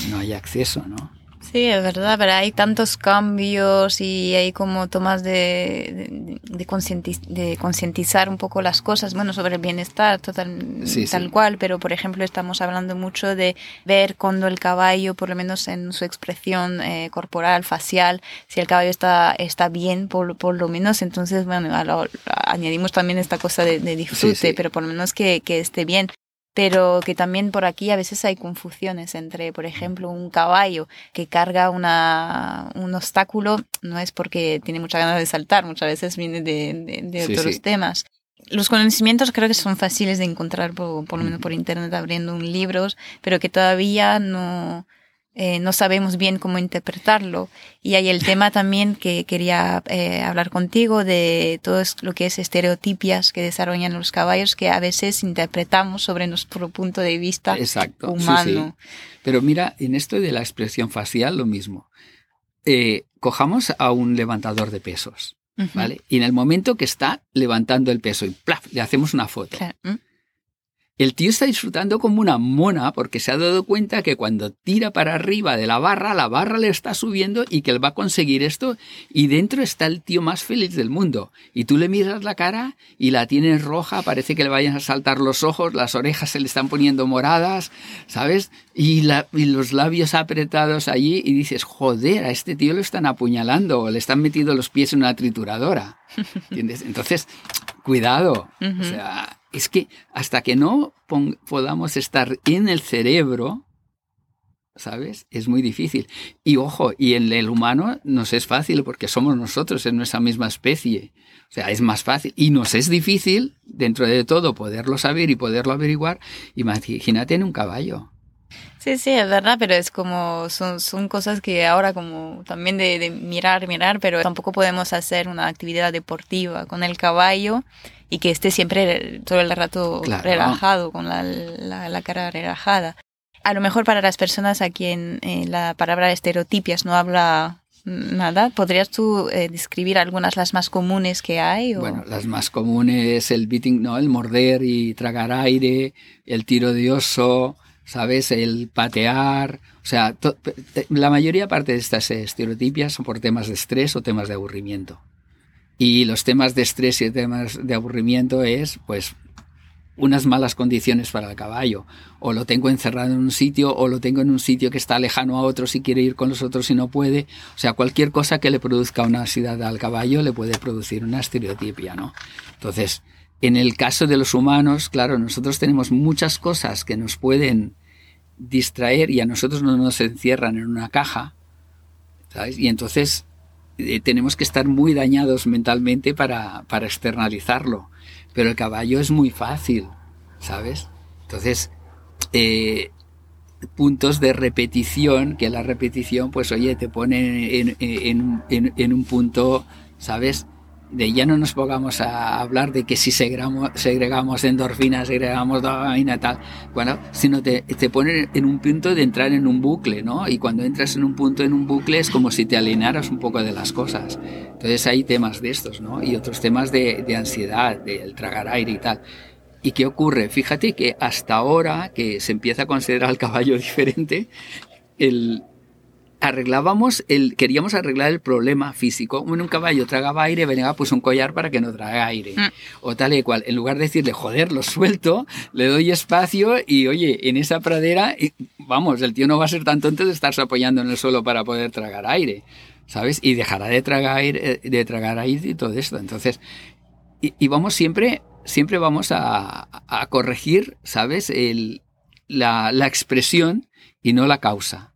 no haya acceso, ¿no? Sí, es verdad, pero hay tantos cambios y hay como tomas de, de, concientizar un poco las cosas, bueno, sobre el bienestar total, tal cual, pero por ejemplo estamos hablando mucho de ver cuando el caballo, por lo menos en su expresión eh, corporal, facial, si el caballo está, está bien, por, por lo menos, entonces, bueno, añadimos también esta cosa de, disfrute, pero por lo menos que, que esté bien pero que también por aquí a veces hay confusiones entre, por ejemplo, un caballo que carga una, un obstáculo, no es porque tiene mucha ganas de saltar, muchas veces viene de, de, otros temas. Los conocimientos creo que son fáciles de encontrar, por, por lo menos por internet, abriendo un libro, pero que todavía no, eh, no sabemos bien cómo interpretarlo. Y hay el tema también que quería eh, hablar contigo de todo lo que es estereotipias que desarrollan los caballos que a veces interpretamos sobre nuestro punto de vista Exacto, humano. Pero mira, en esto de la expresión facial lo mismo. Eh, cojamos a un levantador de pesos, ¿vale? Y en el momento que está levantando el peso y ¡plaf! le hacemos una foto. El tío está disfrutando como una mona porque se ha dado cuenta que cuando tira para arriba de la barra, la barra le está subiendo y que él va a conseguir esto y dentro está el tío más feliz del mundo. Y tú le miras la cara y la tienes roja, parece que le vayan a saltar los ojos, las orejas se le están poniendo moradas, ¿sabes? Y, los labios apretados allí y dices, joder, a este tío lo están apuñalando o le están metiendo los pies en una trituradora. ¿Entiendes? Entonces, cuidado. O sea, es que hasta que no podamos estar en el cerebro, ¿sabes? Es muy difícil. Y ojo, y en el humano nos es fácil porque somos nosotros en nuestra misma especie. O sea, es más fácil. Y nos es difícil, dentro de todo, poderlo saber y poderlo averiguar. Imagínate en un caballo. Sí, sí, es verdad, pero es como, son, cosas que ahora como también de mirar, mirar, pero tampoco podemos hacer una actividad deportiva con el caballo y que esté siempre todo el rato relajado, con la, la, cara relajada. A lo mejor para las personas a quien eh, la palabra estereotipias no habla nada, ¿podrías tú eh, describir algunas las más comunes que hay? Bueno, las más comunes, el beating, no, el morder y tragar aire, el tiro de oso, ¿sabes? El patear, o sea, la mayoría parte de estas estereotipias son por temas de estrés o temas de aburrimiento. Y los temas de estrés y temas de aburrimiento es, pues, unas malas condiciones para el caballo. O lo tengo encerrado en un sitio, o lo tengo en un sitio que está lejano a otro si quiere ir con los otros y no puede. O sea, cualquier cosa que le produzca una ansiedad al caballo le puede producir una estereotipia, ¿no? Entonces, en el caso de los humanos, claro, nosotros tenemos muchas cosas que nos pueden distraer y a nosotros no nos encierran en una caja, ¿sabes? Y entonces eh, tenemos que estar muy dañados mentalmente para, para externalizarlo. Pero el caballo es muy fácil, ¿sabes? Entonces, eh, puntos de repetición, que la repetición, pues oye, te pone en, en, en un punto, ¿sabes? De ya no nos pongamos a hablar de que si segregamos, segregamos endorfinas, segregamos dopamina, tal, bueno, sino te, te en un punto de entrar en un bucle, ¿no? Y cuando entras en un punto en un bucle es como si te alienaras un poco de las cosas. Entonces hay temas de estos, ¿no? Y otros temas de, de ansiedad, del tragar aire y tal. ¿Y qué ocurre? Fíjate que hasta ahora que se empieza a considerar al caballo diferente, el, arreglábamos el, queríamos arreglar el problema físico. Bueno, un caballo tragaba aire, venga, pues un collar para que no trague aire. Mm. O tal y cual. En lugar de decirle, joder, lo suelto, le doy espacio y oye, en esa pradera, y- vamos, el tío no va a ser tan tonto de estarse apoyando en el suelo para poder tragar aire. ¿Sabes? Y dejará de tragar aire, de tragar aire y todo esto. Entonces, y, y vamos siempre, siempre vamos a, a corregir, ¿sabes? El, la, la expresión y no la causa.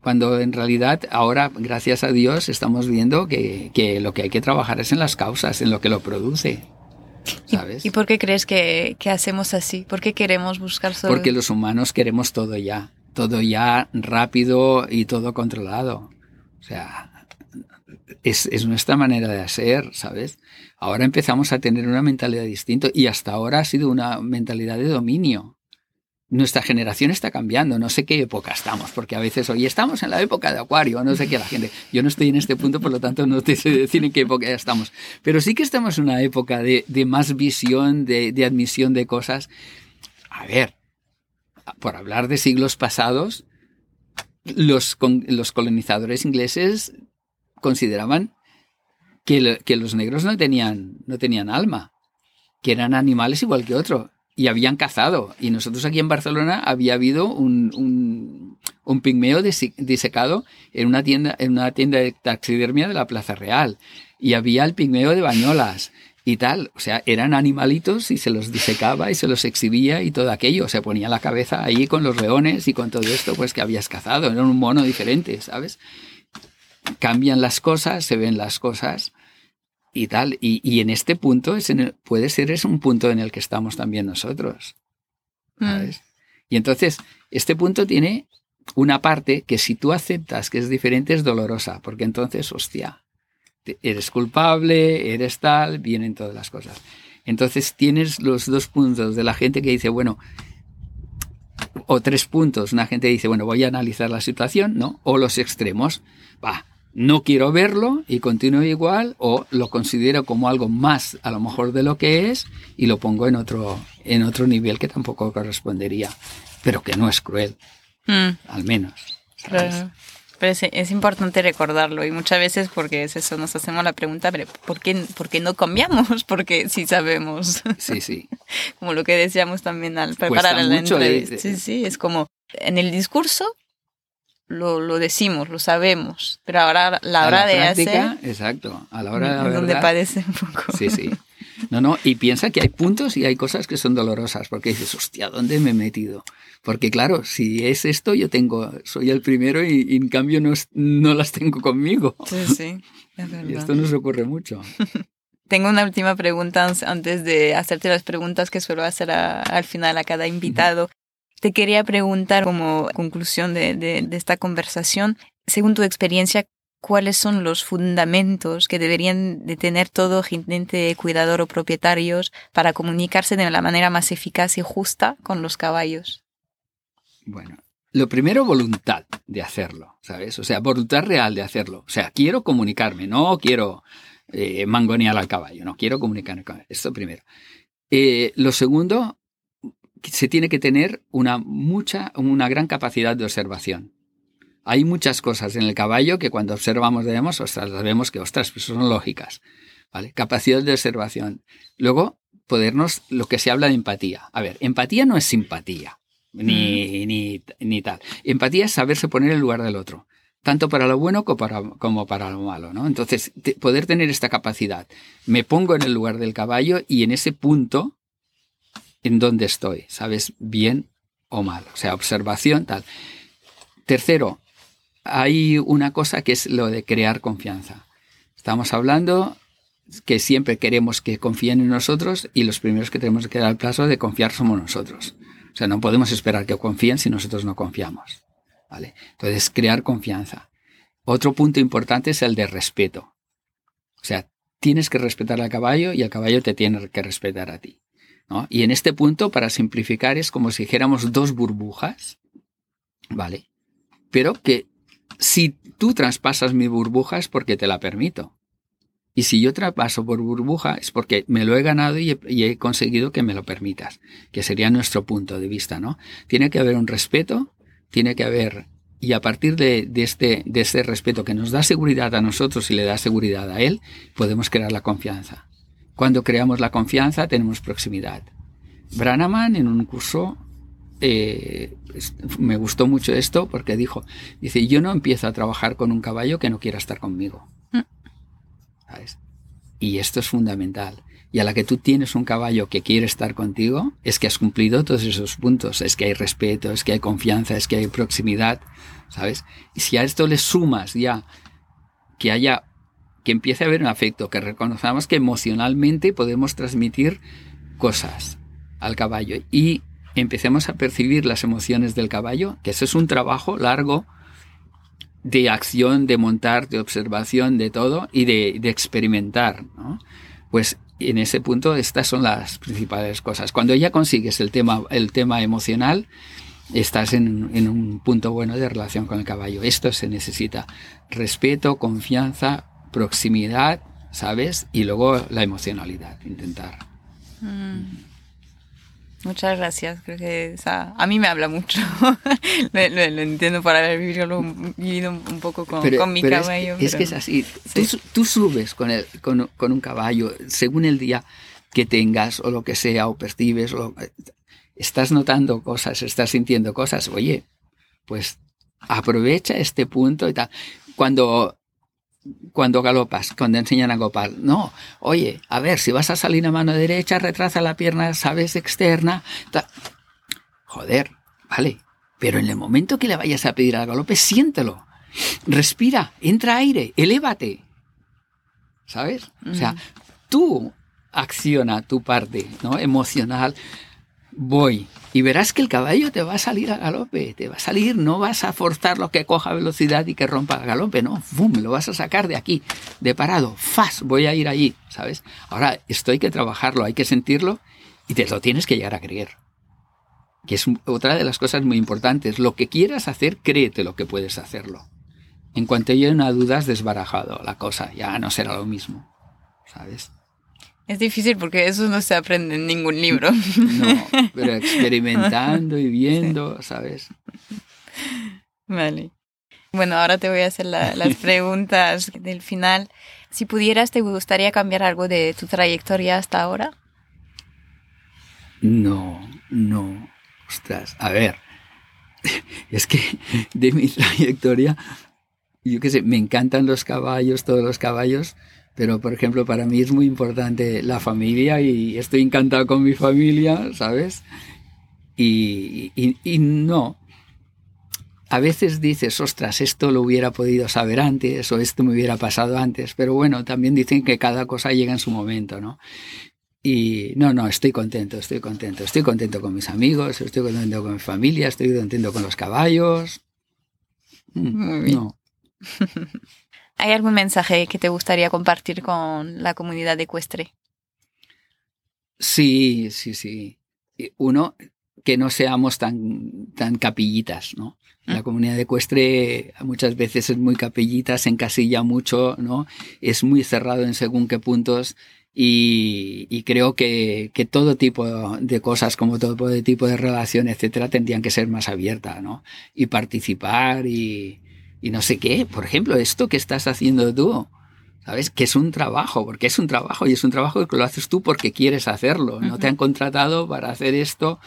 Cuando en realidad ahora, gracias a Dios, estamos viendo que, que lo que hay que trabajar es en las causas, en lo que lo produce. ¿Y- ¿Sabes? ¿Y, por qué crees que, que hacemos así? ¿Por qué queremos buscar solo? Porque los humanos queremos todo ya, todo ya rápido y todo controlado. O sea, es, es nuestra manera de ser, ¿sabes? Ahora empezamos a tener una mentalidad distinta y hasta ahora ha sido una mentalidad de dominio. Nuestra generación está cambiando, no sé qué época estamos, porque a veces hoy estamos en la época de Acuario, no sé qué la gente. Yo no estoy en este punto, por lo tanto no te sé decir en qué época estamos. Pero sí que estamos en una época de, de más visión, de, de admisión de cosas. A ver, por hablar de siglos pasados, los, con- los colonizadores ingleses consideraban que, que los negros no tenían, no tenían alma, que eran animales igual que otro, y habían cazado. Y nosotros aquí en Barcelona había habido un, un, pigmeo dise- disecado en una, tienda, en una tienda de taxidermia de la Plaza Real, y había el pigmeo de Bañolas. Y tal, o sea, eran animalitos y se los disecaba y se los exhibía y todo aquello. Se ponía la cabeza ahí con los leones y con todo esto, pues que habías cazado. Era un mono diferente, ¿sabes? cambian las cosas, se ven las cosas y tal. Y, y en este punto es en el- puede ser es un punto en el que estamos también nosotros. Mm. ¿sabes? Y entonces, este punto tiene una parte que si tú aceptas que es diferente es dolorosa, porque entonces, hostia, eres culpable, eres tal, vienen todas las cosas. Entonces tienes los dos puntos de la gente que dice, bueno, o tres puntos. Una gente dice, bueno, voy a analizar la situación, ¿no? O los extremos. Va, no quiero verlo y continúo igual, o lo considero como algo más a lo mejor de lo que es y lo pongo en otro, en otro nivel que tampoco correspondería, pero que no es cruel, Mm, al menos. claro. Pero es, es importante recordarlo y muchas veces porque es eso, nos hacemos la pregunta, pero ¿por qué, por qué no cambiamos? Porque sí sabemos, Sí, sí. como lo que decíamos también al preparar la entrevista. Sí, sí, es como en el discurso lo, lo decimos, lo sabemos, pero ahora la A hora la de práctica, hacer exacto. A la hora de la donde verdad, padece un poco. Sí, sí. No, no, y piensa que hay puntos y hay cosas que son dolorosas, porque dices, hostia, ¿dónde me he metido? Porque claro, si es esto, yo tengo, soy el primero y, y en cambio no, no las tengo conmigo. Sí, sí, es Y esto nos ocurre mucho. Tengo una última pregunta antes de hacerte las preguntas que suelo hacer a- al final a cada invitado. Te quería preguntar como conclusión de, esta conversación, según tu experiencia, ¿cuáles son los fundamentos que deberían de tener todo jinete cuidador o propietarios para comunicarse de la manera más eficaz y justa con los caballos? Bueno, lo primero, voluntad de hacerlo, ¿sabes? O sea, voluntad real de hacerlo. O sea, quiero comunicarme, no quiero eh, mangonear al caballo, no quiero comunicarme con él. Esto primero. Eh, lo segundo, se tiene que tener una mucha, una gran capacidad de observación. Hay muchas cosas en el caballo que cuando observamos vemos, ostras, las vemos que, ostras, pues son lógicas. ¿Vale? Capacidad de observación. Luego, podernos, lo que se habla de empatía. A ver, empatía no es simpatía, ni, ni, ni tal. Empatía es saberse poner en el lugar del otro, tanto para lo bueno como para, como para lo malo, ¿no? Entonces, te- poder tener esta capacidad. Me pongo en el lugar del caballo y en ese punto, en donde estoy, ¿sabes? Bien o mal. O sea, observación, tal. Tercero, hay una cosa que es lo de crear confianza. Estamos hablando que siempre queremos que confíen en nosotros y los primeros que tenemos que dar el plazo de confiar somos nosotros. O sea, no podemos esperar que confíen si nosotros no confiamos. ¿Vale? Entonces, crear confianza. Otro punto importante es el de respeto. O sea, tienes que respetar al caballo y el caballo te tiene que respetar a ti. Y en este punto, para simplificar, es como si dijéramos dos burbujas, ¿vale? Pero que si tú traspasas mi burbuja es porque te la permito. Y si yo traspaso por burbuja es porque me lo he ganado y he, conseguido que me lo permitas, que sería nuestro punto de vista, ¿no? Tiene que haber un respeto, tiene que haber Y a partir de, este, de este respeto que nos da seguridad a nosotros y le da seguridad a él, podemos crear la confianza. Cuando creamos la confianza, tenemos proximidad. Branaman en un curso eh, me gustó mucho esto porque dijo, dice, yo no empiezo a trabajar con un caballo que no quiera estar conmigo. Mm. ¿Sabes? Y esto es fundamental. Y a la que tú tienes un caballo que quiere estar contigo, es que has cumplido todos esos puntos. Es que hay respeto, es que hay confianza, es que hay proximidad, ¿sabes? Y si a esto le sumas ya que haya, que empiece a haber un afecto, que reconozcamos que emocionalmente podemos transmitir cosas al caballo y empecemos a percibir las emociones del caballo, que eso es un trabajo largo de acción, de montar, de observación, de todo y de, experimentar, ¿no? Pues en ese punto estas son las principales cosas. Cuando ya consigues el tema, el tema emocional, estás en, un punto bueno de relación con el caballo. Esto se necesita. Respeto, confianza, proximidad, ¿sabes? Y luego la emocionalidad, intentar. Mm. Muchas gracias, creo que a mí me habla mucho. lo, entiendo para haber vivido, un poco con, mi caballo. Es, que es así. Tú, subes con, el, con, con, un caballo según el día que tengas o lo que sea, o percibes, o, estás notando cosas, estás sintiendo cosas. Oye, pues aprovecha este punto y tal. Cuando cuando galopas, cuando enseñan a galopar. No, oye, a ver, si vas a salir a mano derecha, retrasa la pierna, sabes, externa. Joder, vale. Pero en el momento que le vayas a pedir al galope, siéntelo. Respira, entra aire, elévate. ¿Sabes? O sea, tú acciona tu parte, ¿no? Emocional. Voy, y verás que el caballo te va a salir a galope, te va a salir, no vas a forzarlo que coja velocidad y que rompa a galope, no, ¡Bum! lo vas a sacar de aquí, de parado, ¡fas! Voy a ir allí, ¿sabes? Ahora, esto hay que trabajarlo, hay que sentirlo y te lo tienes que llegar a creer. Que es otra de las cosas muy importantes. Lo que quieras hacer, créete lo que puedes hacerlo. En cuanto haya una duda, has desbarajado la cosa, ya no será lo mismo, ¿sabes? Es difícil porque eso no se aprende en ningún libro. No, pero experimentando y viendo, ¿sabes? Vale. Bueno, ahora te voy a hacer las preguntas del final. Si pudieras, ¿te gustaría cambiar algo de tu trayectoria hasta ahora? No, no. Ostras, a ver. Es que de mi trayectoria, yo qué sé, me encantan los caballos, todos los caballos, pero, por ejemplo, para mí es muy importante la familia y estoy encantado con mi familia, ¿sabes? Y, y, no. A veces dices, ostras, esto lo hubiera podido saber antes o esto me hubiera pasado antes, pero bueno, también dicen que cada cosa llega en su momento, ¿no? Y no, no, estoy contento, estoy contento. Estoy contento con mis amigos, estoy contento con mi familia, estoy contento con los caballos. Mm. No. ¿Hay algún mensaje que te gustaría compartir con la comunidad ecuestre? Sí, sí, sí. Uno, que no seamos tan, tan capillitas, ¿no? La mm. comunidad ecuestre muchas veces es muy capillita, se encasilla mucho, ¿no? Es muy cerrado en según qué puntos y, creo que, que, todo tipo de cosas, como todo tipo de relación, etcétera, tendrían que ser más abiertas, ¿no? Y participar y, y no sé qué. Por ejemplo, esto que estás haciendo tú, ¿sabes? Que es un trabajo, porque es un trabajo y es un trabajo que lo haces tú porque quieres hacerlo. No te han contratado para hacer esto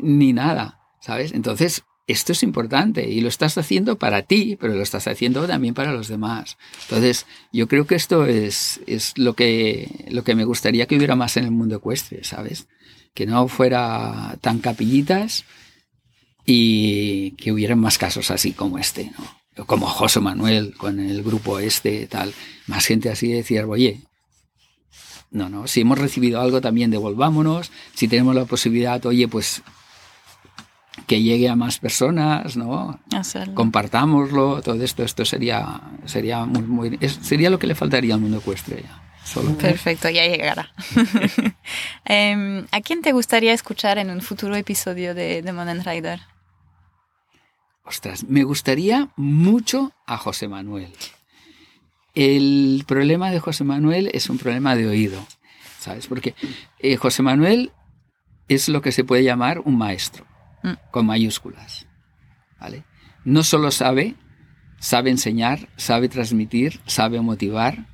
ni nada, ¿sabes? Entonces, esto es importante y lo estás haciendo para ti, pero lo estás haciendo también para los demás. Entonces, yo creo que esto es, es lo, que, lo que me gustaría que hubiera más en el mundo ecuestre, ¿sabes? Que no fuera tan capillitas y que hubieran más casos así como este, ¿no? Como José Manuel con el grupo este, tal, más gente así decía, oye, no, no, si hemos recibido algo también devolvámonos, si tenemos la posibilidad, oye, pues que llegue a más personas, ¿no? Compartámoslo, todo esto, esto sería, sería muy, muy sería lo que le faltaría al mundo ecuestre ya. Solo. Perfecto, ya llegará. Em, ¿A quién te gustaría escuchar en un futuro episodio de The Modern Rider? Ostras, me gustaría mucho a José Manuel. El problema de José Manuel es un problema de oído, ¿sabes? Porque eh, José Manuel es lo que se puede llamar un maestro, mm. con mayúsculas, ¿vale? no solo sabe, sabe enseñar, sabe transmitir, sabe motivar.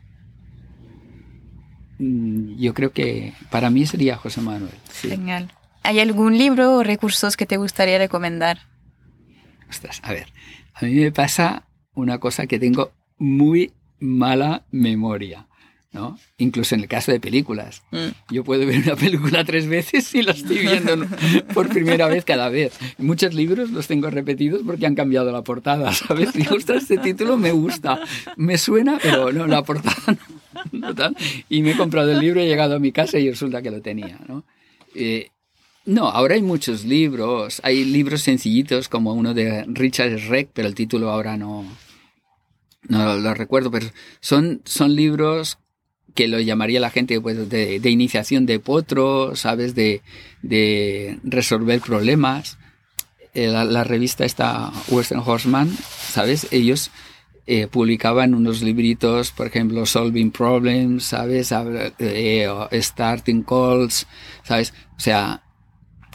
Mm, yo creo que para mí sería José Manuel. Genial. ¿Hay algún libro o recursos que te gustaría recomendar? Ostras, a ver, a mí me pasa una cosa que tengo muy mala memoria. ¿no? Incluso en el caso de películas. Mm. Yo puedo ver una película tres veces y la estoy viendo por primera vez cada vez. Muchos libros los tengo repetidos porque han cambiado la portada, ¿sabes? Y ostras, este título me gusta, me suena, pero no, la portada no, Y me he comprado el libro, he llegado a mi casa y resulta que lo tenía, ¿no? Eh, no, ahora hay muchos libros. Hay libros sencillitos como uno de Richard Reck, pero el título ahora no, no lo recuerdo, pero son, son libros que lo llamaría la gente pues, de, iniciación de potro, ¿sabes? De, de resolver problemas. Eh, la, revista esta Western Horseman, ¿sabes? Ellos eh, publicaban unos libritos, por ejemplo, Solving Problems, ¿sabes? Eh, starting Calls, ¿sabes? O sea,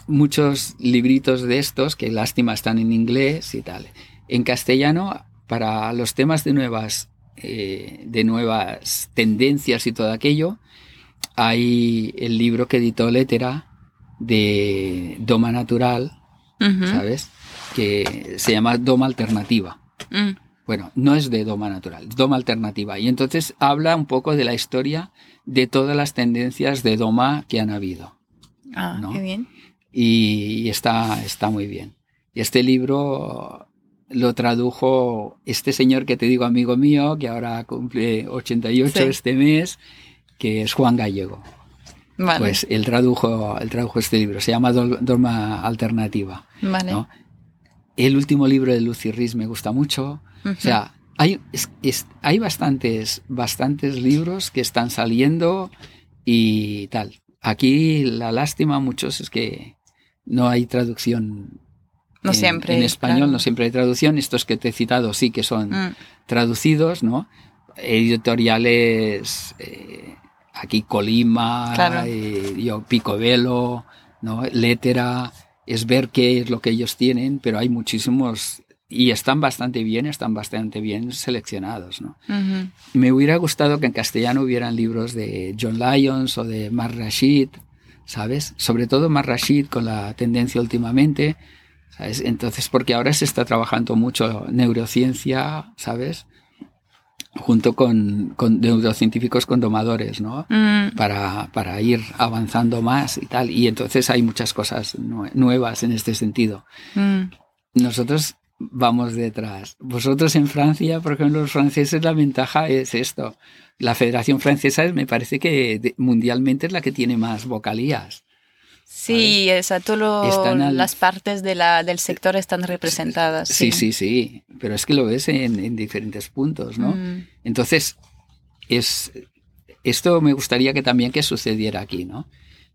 muchos libritos de estos que lástima están en inglés y tal. En castellano, para los temas de nuevas eh, de nuevas tendencias y todo aquello, hay el libro que editó Letera de Doma Natural, ¿sabes? Que se llama Doma Alternativa. Mm. Bueno, no es de Doma Natural, Doma Alternativa. Y entonces habla un poco de la historia de todas las tendencias de Doma que han habido. Ah, qué bien. Y, está, está muy bien. Y este libro lo tradujo este señor que te digo amigo mío, que ahora cumple 88 este mes, que es Juan Gallego. Pues él tradujo, él tradujo este libro, se llama Dorma Alternativa. El último libro de Lucy Riz me gusta mucho. O sea, hay, hay bastantes, bastantes libros que están saliendo y tal. Aquí la lástima muchos es que no hay traducción no en, siempre. En español no siempre hay traducción. Estos que te he citado sí que son mm. traducidos, ¿no? Editoriales, eh, aquí Colima, eh, yo, ¿no? Letera, es ver qué es lo que ellos tienen, pero hay muchísimos y están bastante bien, están bastante bien seleccionados. ¿no? Me hubiera gustado que en castellano hubieran libros de John Lyons o de Mar Rashid, ¿sabes? Sobre todo Mar Rashid con la tendencia últimamente entonces, porque ahora se está trabajando mucho neurociencia, ¿sabes? Junto con, neurocientíficos con domadores, ¿no? Mm. Para, para, ir avanzando más y tal. Y entonces hay muchas cosas nuevas en este sentido. Mm. Nosotros vamos detrás. Vosotros en Francia, por ejemplo, los franceses, la ventaja es esto. La Federación Francesa me parece que mundialmente es la que tiene más vocalías. Sí, exacto. las partes de la, del sector están representadas. Sí, sí, sí, pero es que lo ves en, diferentes puntos, ¿no? Mm. Entonces, es, esto me gustaría que también que sucediera aquí, ¿no?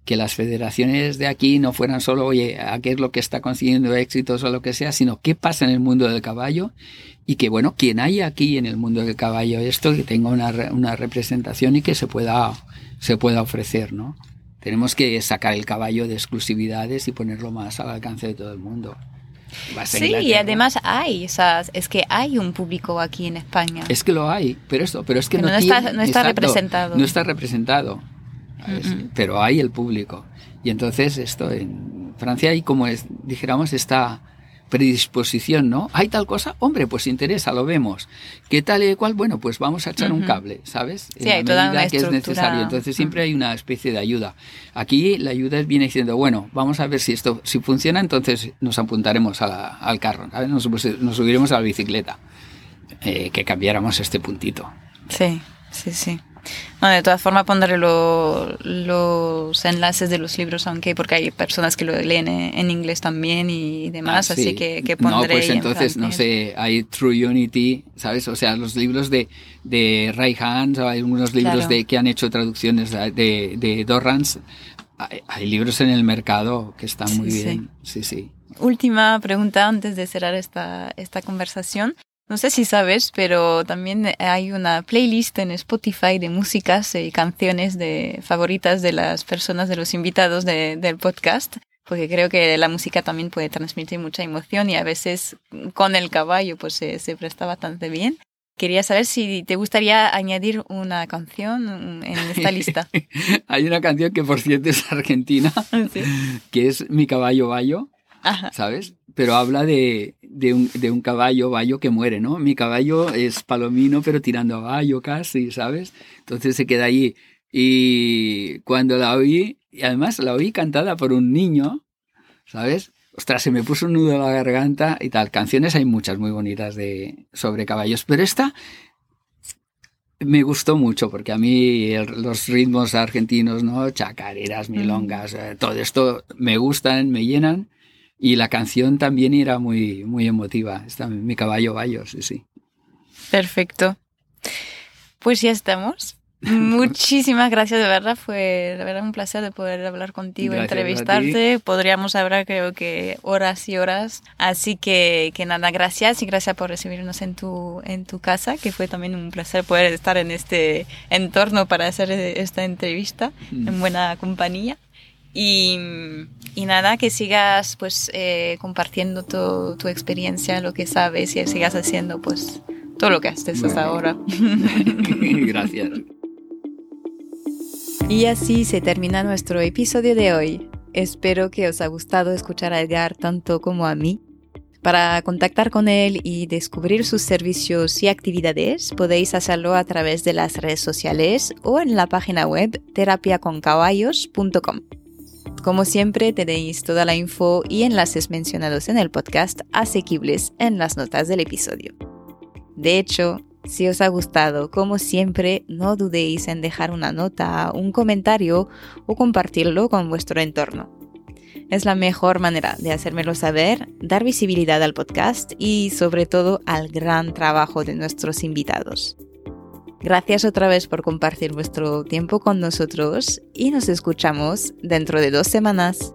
Que las federaciones de aquí no fueran solo, oye, a qué es lo que está consiguiendo éxitos o lo que sea, sino qué pasa en el mundo del caballo y que, bueno, quien haya aquí en el mundo del caballo esto, que tenga una, una representación y que se pueda, se pueda ofrecer, ¿no? Tenemos que sacar el caballo de exclusividades y ponerlo más al alcance de todo el mundo. Sí, y además hay, es que hay un público aquí en España. Es que lo hay, pero esto, pero es que no, está, no está representado. No está representado, pero hay el público. Y entonces esto en Francia hay como es, dijéramos, está predisposición, ¿no? Hay tal cosa, hombre, pues interesa, lo vemos. ¿Qué tal y cual? Bueno, pues vamos a echar un cable, ¿sabes? Sí, hay toda una que es necesario. Entonces siempre hay una especie de ayuda. Aquí la ayuda viene diciendo, bueno, vamos a ver si esto si funciona, entonces nos apuntaremos al carro, ¿sabes? Nos, nos, subiremos a la bicicleta. Eh, que cambiáramos este puntito. Sí, sí, sí de todas formas pondré los enlaces de los libros, aunque porque hay personas que lo leen en inglés también y demás, ah, así que, que, pondré. No, pues entonces, no sé, hay True Unity, ¿sabes? O sea, los libros de, de Ray Hans, hay algunos libros de, que han hecho traducciones de, de Dorrance. Hay, libros en el mercado que están muy bien. Sí, sí. Última pregunta antes de cerrar esta, esta conversación. No sé si sabes, pero también hay una playlist en Spotify de músicas y canciones de favoritas de las personas, de los invitados del podcast. porque creo que la música también puede transmitir mucha emoción y a veces con el caballo pues se, se presta bastante bien. Quería saber si te gustaría añadir una canción en esta lista. Hay una canción que por cierto es argentina, que es Mi caballo bayo, ¿sabes? Pero habla de, de, un, de, un, caballo bayo que muere, ¿no? Mi caballo es palomino pero tirando a bayo casi, ¿sabes? Entonces se queda ahí. Y cuando la oí, y además la oí cantada por un niño, ¿sabes? ostras, se me puso un nudo a la garganta y tal. Canciones hay muchas muy bonitas de sobre caballos, pero esta me gustó mucho porque a mí los ritmos argentinos, ¿no? Chacareras, mm. milongas, eh, todo esto me gustan, me llenan y la canción también era muy muy emotiva. Está mi caballo bayo, sí, sí. Perfecto. Pues ya estamos. Muchísimas gracias, de verdad. Fue de verdad un placer de poder hablar contigo, entrevistarte. Podríamos hablar, creo que, horas y horas. Así que, que nada, gracias y gracias por recibirnos en tu, en tu casa, que fue también un placer poder estar en este entorno para hacer esta entrevista mm. en buena compañía. Y, y, nada, que sigas pues eh, compartiendo tu, tu experiencia, lo que sabes y sigas haciendo pues todo lo que haces hasta ahora. Gracias. Y así se termina nuestro episodio de hoy. Espero que os ha gustado escuchar a Edgar tanto como a mí. Para contactar con él y descubrir sus servicios y actividades, podéis hacerlo a través de las redes sociales o en la página web terapiaconcaballos.com. Como siempre, tenéis toda la info y enlaces mencionados en el podcast asequibles en las notas del episodio. De hecho, si os ha gustado, como siempre, no dudéis en dejar una nota, un comentario o compartirlo con vuestro entorno. Es la mejor manera de hacérmelo saber, dar visibilidad al podcast y sobre todo al gran trabajo de nuestros invitados. Gracias otra vez por compartir vuestro tiempo con nosotros y nos escuchamos dentro de dos semanas.